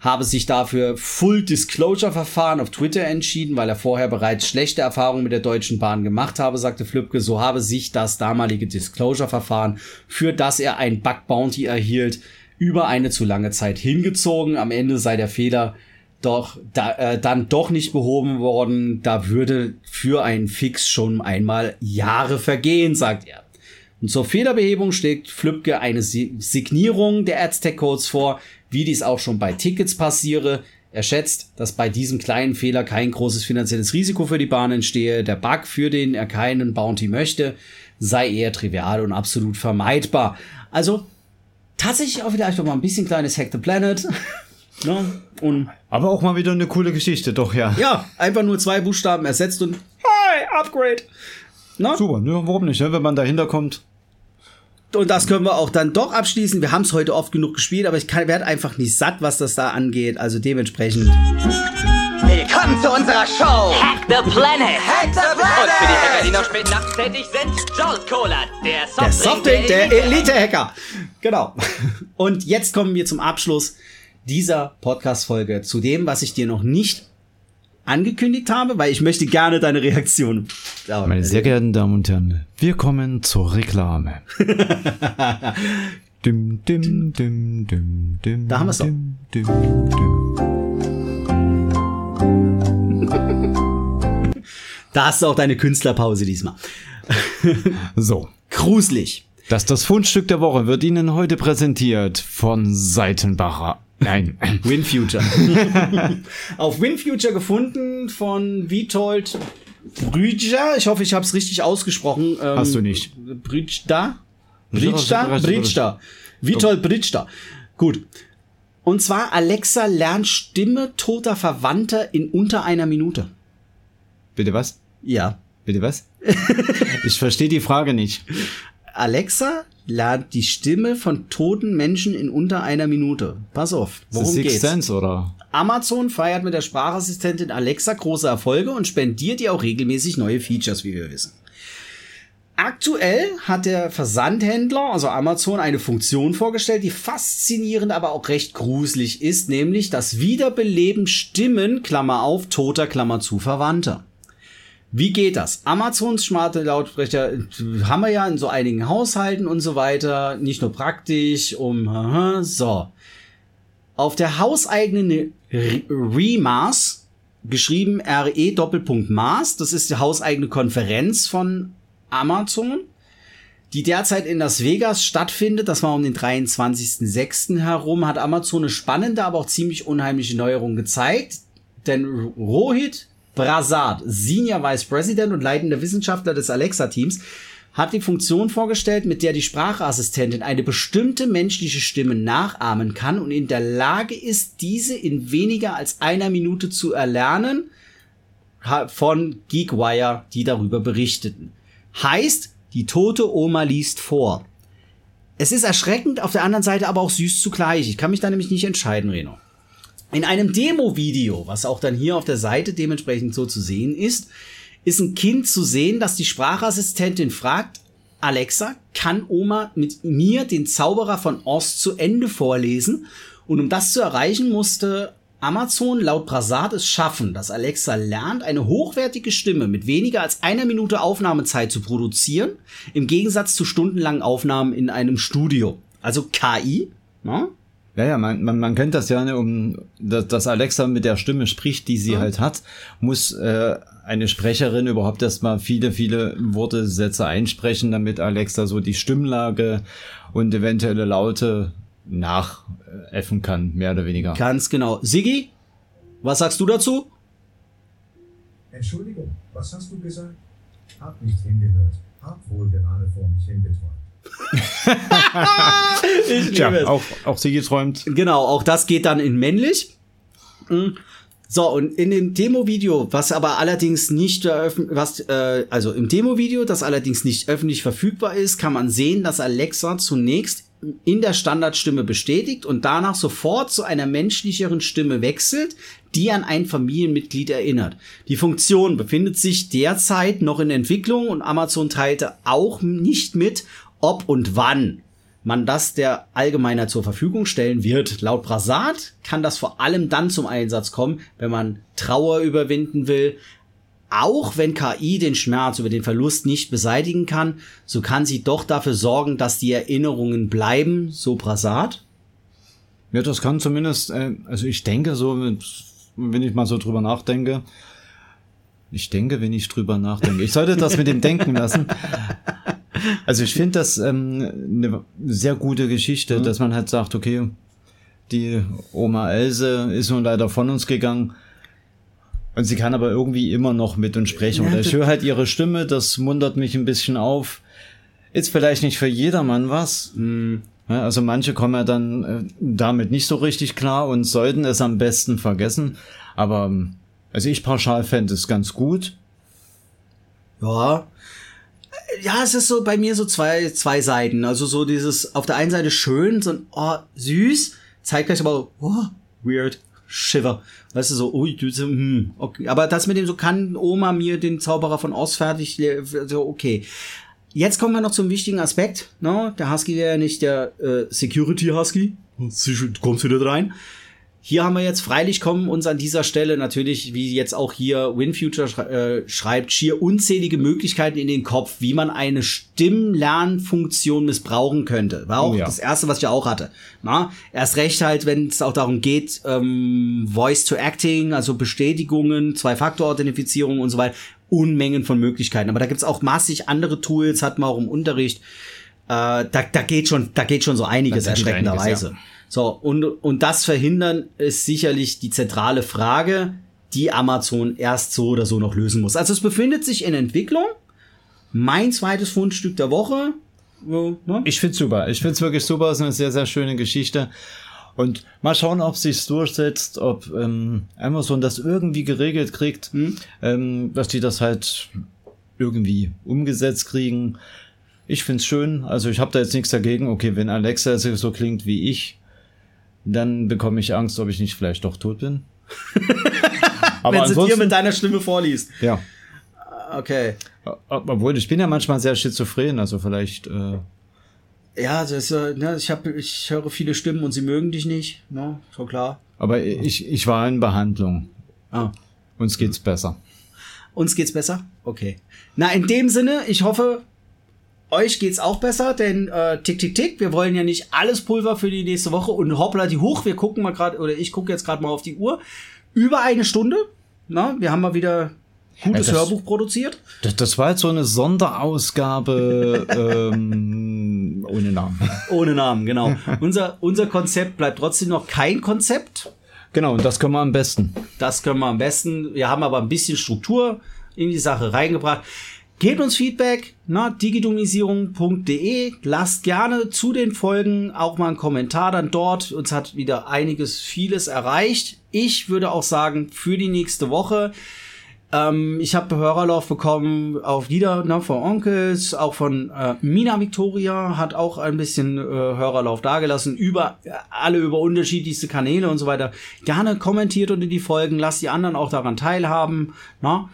habe sich dafür Full Disclosure Verfahren auf Twitter entschieden, weil er vorher bereits schlechte Erfahrungen mit der Deutschen Bahn gemacht habe, sagte Flübke. So habe sich das damalige Disclosure Verfahren, für das er ein Bug Bounty erhielt, über eine zu lange Zeit hingezogen. Am Ende sei der Fehler doch da, äh, dann doch nicht behoben worden. Da würde für einen Fix schon einmal Jahre vergehen, sagt er. Und zur Fehlerbehebung schlägt Flübke eine Si- Signierung der Aztec-Codes vor, wie dies auch schon bei Tickets passiere. Er schätzt, dass bei diesem kleinen Fehler kein großes finanzielles Risiko für die Bahn entstehe. Der Bug, für den er keinen Bounty möchte, sei eher trivial und absolut vermeidbar. Also tatsächlich auch vielleicht noch mal ein bisschen kleines Hack the Planet. ne? Und Aber auch mal wieder eine coole Geschichte, doch, ja. ja, einfach nur zwei Buchstaben ersetzt und Hi, Upgrade. Ne? Super, ne, warum nicht, ne, wenn man dahinter kommt. Und das können wir auch dann doch abschließen. Wir haben es heute oft genug gespielt, aber ich kann, werde einfach nicht satt, was das da angeht. Also dementsprechend. Willkommen zu unserer Show! Hack the Planet! Hack the Und für die Hacker, die Planet! noch spät nachts tätig sind, Jolt Cola, der Der Softdrink Softdrink der Elite. Elite-Hacker. Genau. Und jetzt kommen wir zum Abschluss dieser Podcast-Folge zu dem, was ich dir noch nicht angekündigt habe, weil ich möchte gerne deine Reaktion. Ja, Meine sehr geehrten Damen und Herren, wir kommen zur Reklame. dim, dim, dim, dim, dim, Da haben doch. dim, dim, dim. da hast du auch deine Künstlerpause diesmal. So, Gruselig. das das Fundstück der Woche wird Ihnen heute präsentiert von Seitenbacher. Nein, WinFuture. Auf WinFuture gefunden von Witold Brüdja. Ich hoffe, ich habe es richtig ausgesprochen. Ähm, Hast du nicht. Brüdja? Brüdja. Brüdja. Witold Brüdja. Gut. Und zwar Alexa lernt Stimme toter Verwandter in unter einer Minute. bitte was? Ja. Bitte was? Ich verstehe die Frage nicht. Alexa lernt die Stimme von toten Menschen in unter einer Minute. Pass auf, The worum Sixth geht's? Sense oder? Amazon feiert mit der Sprachassistentin Alexa große Erfolge und spendiert ihr auch regelmäßig neue Features, wie wir wissen. Aktuell hat der Versandhändler, also Amazon, eine Funktion vorgestellt, die faszinierend, aber auch recht gruselig ist, nämlich das Wiederbeleben Stimmen, Klammer auf, toter, Klammer zu, Verwandter. Wie geht das? Amazons smarte Lautsprecher äh, haben wir ja in so einigen Haushalten und so weiter. Nicht nur praktisch, um, so. Auf der hauseigenen Re- Remas, geschrieben RE Doppelpunkt Maß, das ist die hauseigene Konferenz von Amazon, die derzeit in Las Vegas stattfindet. Das war um den 23.06. herum, hat Amazon eine spannende, aber auch ziemlich unheimliche Neuerung gezeigt. Denn Rohit Prasad, Senior Vice President und leitender Wissenschaftler des Alexa-Teams, hat die Funktion vorgestellt, mit der die Sprachassistentin eine bestimmte menschliche Stimme nachahmen kann und in der Lage ist, diese in weniger als einer Minute zu erlernen von Geekwire, die darüber berichteten. Heißt, die tote Oma liest vor. Es ist erschreckend, auf der anderen Seite aber auch süß zugleich. Ich kann mich da nämlich nicht entscheiden, Reno. In einem Demo-Video, was auch dann hier auf der Seite dementsprechend so zu sehen ist, ist ein Kind zu sehen, das die Sprachassistentin fragt, Alexa, kann Oma mit mir den Zauberer von Oz zu Ende vorlesen? Und um das zu erreichen, musste Amazon laut Prasad es schaffen, dass Alexa lernt, eine hochwertige Stimme mit weniger als einer Minute Aufnahmezeit zu produzieren, im Gegensatz zu stundenlangen Aufnahmen in einem Studio. Also KI, ne? Ja, ja, man, man, man kennt das ja, ne, um dass, dass Alexa mit der Stimme spricht, die sie halt hat, muss äh, eine Sprecherin überhaupt erstmal viele, viele Worte, Sätze einsprechen, damit Alexa so die Stimmlage und eventuelle Laute nachäffen kann, mehr oder weniger. Ganz genau. Siggi, was sagst du dazu? Entschuldigung, was hast du gesagt? Hab nicht hingehört. Hab wohl gerade vor mich hingeträumt. Ich Tja, liebe es. auch, auch sie geträumt. Genau, auch das geht dann in männlich. Mm. So, und in dem Demo-Video, was aber allerdings nicht was, äh, also im Demo-Video, das allerdings nicht öffentlich verfügbar ist, kann man sehen, dass Alexa zunächst in der Standardstimme bestätigt und danach sofort zu einer menschlicheren Stimme wechselt, die an ein Familienmitglied erinnert. Die Funktion befindet sich derzeit noch in Entwicklung und Amazon teilte auch nicht mit, ob und wann man das der Allgemeinheit zur Verfügung stellen wird. Laut Prasad kann das vor allem dann zum Einsatz kommen, wenn man Trauer überwinden will. Auch wenn KI den Schmerz über den Verlust nicht beseitigen kann, so kann sie doch dafür sorgen, dass die Erinnerungen bleiben, so Prasad. Ja, das kann zumindest, äh, also ich denke so, wenn ich mal so drüber nachdenke, ich denke, wenn ich drüber nachdenke, ich sollte das mit dem Denken lassen. Also ich finde das ähm, eine sehr gute Geschichte, dass man halt sagt, okay, die Oma Else ist nun leider von uns gegangen. Und sie kann aber irgendwie immer noch mit uns sprechen. Ja, Oder ich höre halt ihre Stimme, das muntert mich ein bisschen auf. Ist vielleicht nicht für jedermann was. Ja, also manche kommen ja dann äh, damit nicht so richtig klar und sollten es am besten vergessen. Aber ähm, also ich pauschal fände es ganz gut. Ja. Ja, es ist so bei mir so zwei, zwei Seiten. Also so dieses auf der einen Seite schön, so ein oh, süß, zeitgleich aber oh, weird, shiver. Weißt du, so, ui, du, so, hm, okay. Aber das mit dem so, kann Oma mir den Zauberer von Oz fertig, so, okay. Jetzt kommen wir noch zum wichtigen Aspekt. No? Der Husky wäre ja nicht der äh, Security Husky. Sicher, Du kommst wieder rein. Hier haben wir jetzt, freilich kommen uns an dieser Stelle natürlich, wie jetzt auch hier WinFuture äh, schreibt, schier unzählige Möglichkeiten in den Kopf, wie man eine Stimmlernfunktion missbrauchen könnte. War auch Oh ja. das erste, was ich auch hatte. Na, erst recht halt, wenn es auch darum geht, ähm, Voice to Acting, also Bestätigungen, Zwei-Faktor-Authentifizierung und so weiter, Unmengen von Möglichkeiten. Aber da gibt's auch massig andere Tools, hat man auch im Unterricht. Äh, da, da geht schon, da geht schon so einiges erschreckenderweise. einiges, So, und, und das verhindern ist sicherlich die zentrale Frage, die Amazon erst so oder so noch lösen muss. Also es befindet sich in Entwicklung. Mein zweites Fundstück der Woche. Ne? Ich find's super. Ich find's wirklich super. Es ist eine sehr, sehr schöne Geschichte. Und mal schauen, ob sich's durchsetzt, ob ähm, Amazon das irgendwie geregelt kriegt, ähm, dass die das halt irgendwie umgesetzt kriegen. Ich find's schön. Also ich habe da jetzt nichts dagegen. Okay, wenn Alexa so klingt wie ich, dann bekomme ich Angst, ob ich nicht vielleicht doch tot bin. Aber Wenn sie dir mit deiner Stimme vorliest. ja. Okay. Obwohl, ich bin ja manchmal sehr schizophren, also vielleicht, äh, Ja, das ist, ne, ich, hab, ich höre viele Stimmen und sie mögen dich nicht. Ne? Schon klar. aber ich, ich war in Behandlung. Ah. Uns geht's besser. Uns geht's besser? Okay. Na, in dem Sinne, ich hoffe, euch geht's auch besser, denn äh, tick, tick, tick, wir wollen ja nicht alles Pulver für die nächste Woche und hoppla die hoch. Wir gucken mal gerade, oder ich gucke jetzt gerade mal auf die Uhr. Über eine Stunde. Na, wir haben mal wieder gutes Ja, das- Hörbuch produziert. Das, das war jetzt so eine Sonderausgabe ähm, ohne Namen. Ohne Namen, genau. unser, unser Konzept bleibt trotzdem noch kein Konzept. Genau, und das können wir am besten. Das können wir am besten. Wir haben aber ein bisschen Struktur in die Sache reingebracht. Gebt uns Feedback, na, digitomisierung.de. Lasst gerne zu den Folgen auch mal einen Kommentar dann dort. Uns hat wieder einiges, vieles erreicht. Ich würde auch sagen, für die nächste Woche. Ähm, ich habe Hörerlauf bekommen auf Lieder ne, von Onkels, auch von äh, Mina Victoria hat auch ein bisschen äh, Hörerlauf dagelassen, über äh, alle über unterschiedlichste Kanäle und so weiter. Gerne kommentiert unter die Folgen, lasst die anderen auch daran teilhaben. Ne?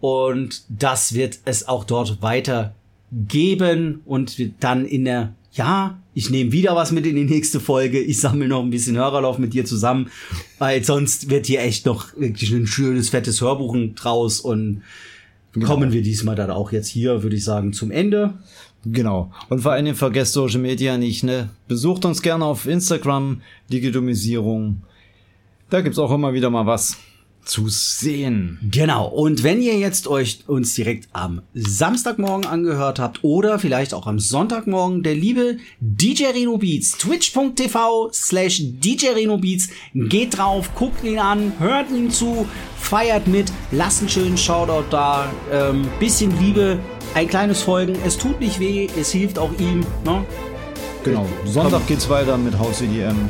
Und das wird es auch dort weiter geben und dann in der ja, ich nehme wieder was mit in die nächste Folge. Ich sammle noch ein bisschen Hörerlauf mit dir zusammen, weil sonst wird hier echt noch wirklich ein schönes, fettes Hörbuch draus und kommen wir diesmal dann auch jetzt hier, würde ich sagen, zum Ende. Genau. Und vor allen Dingen vergesst Social Media nicht, ne? Besucht uns gerne auf Instagram, Digitomisierung. Da gibt's auch immer wieder mal was zu sehen. Genau. Und wenn ihr jetzt euch uns direkt am Samstagmorgen angehört habt oder vielleicht auch am Sonntagmorgen, der liebe DJ Reno Beats, twitch.tv slash DJ Reno Beats, geht drauf, guckt ihn an, hört ihm zu, feiert mit, lasst einen schönen Shoutout da, ähm, bisschen Liebe, ein kleines Folgen, es tut nicht weh, es hilft auch ihm, ne? Genau. Sonntag geht's weiter mit Haus EDM.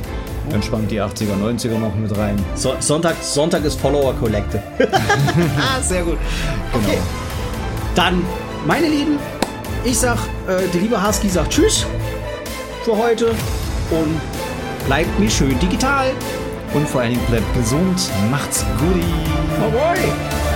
Entspannt die 80er, 90er noch mit rein. So, Sonntag, Sonntag ist Follower Collecte. ah, sehr gut. Okay. Dann, meine Lieben, ich sag, äh, der liebe Husky sagt Tschüss für heute und bleibt mir schön digital. Und vor allen Dingen bleibt gesund, macht's gut. Ahoi!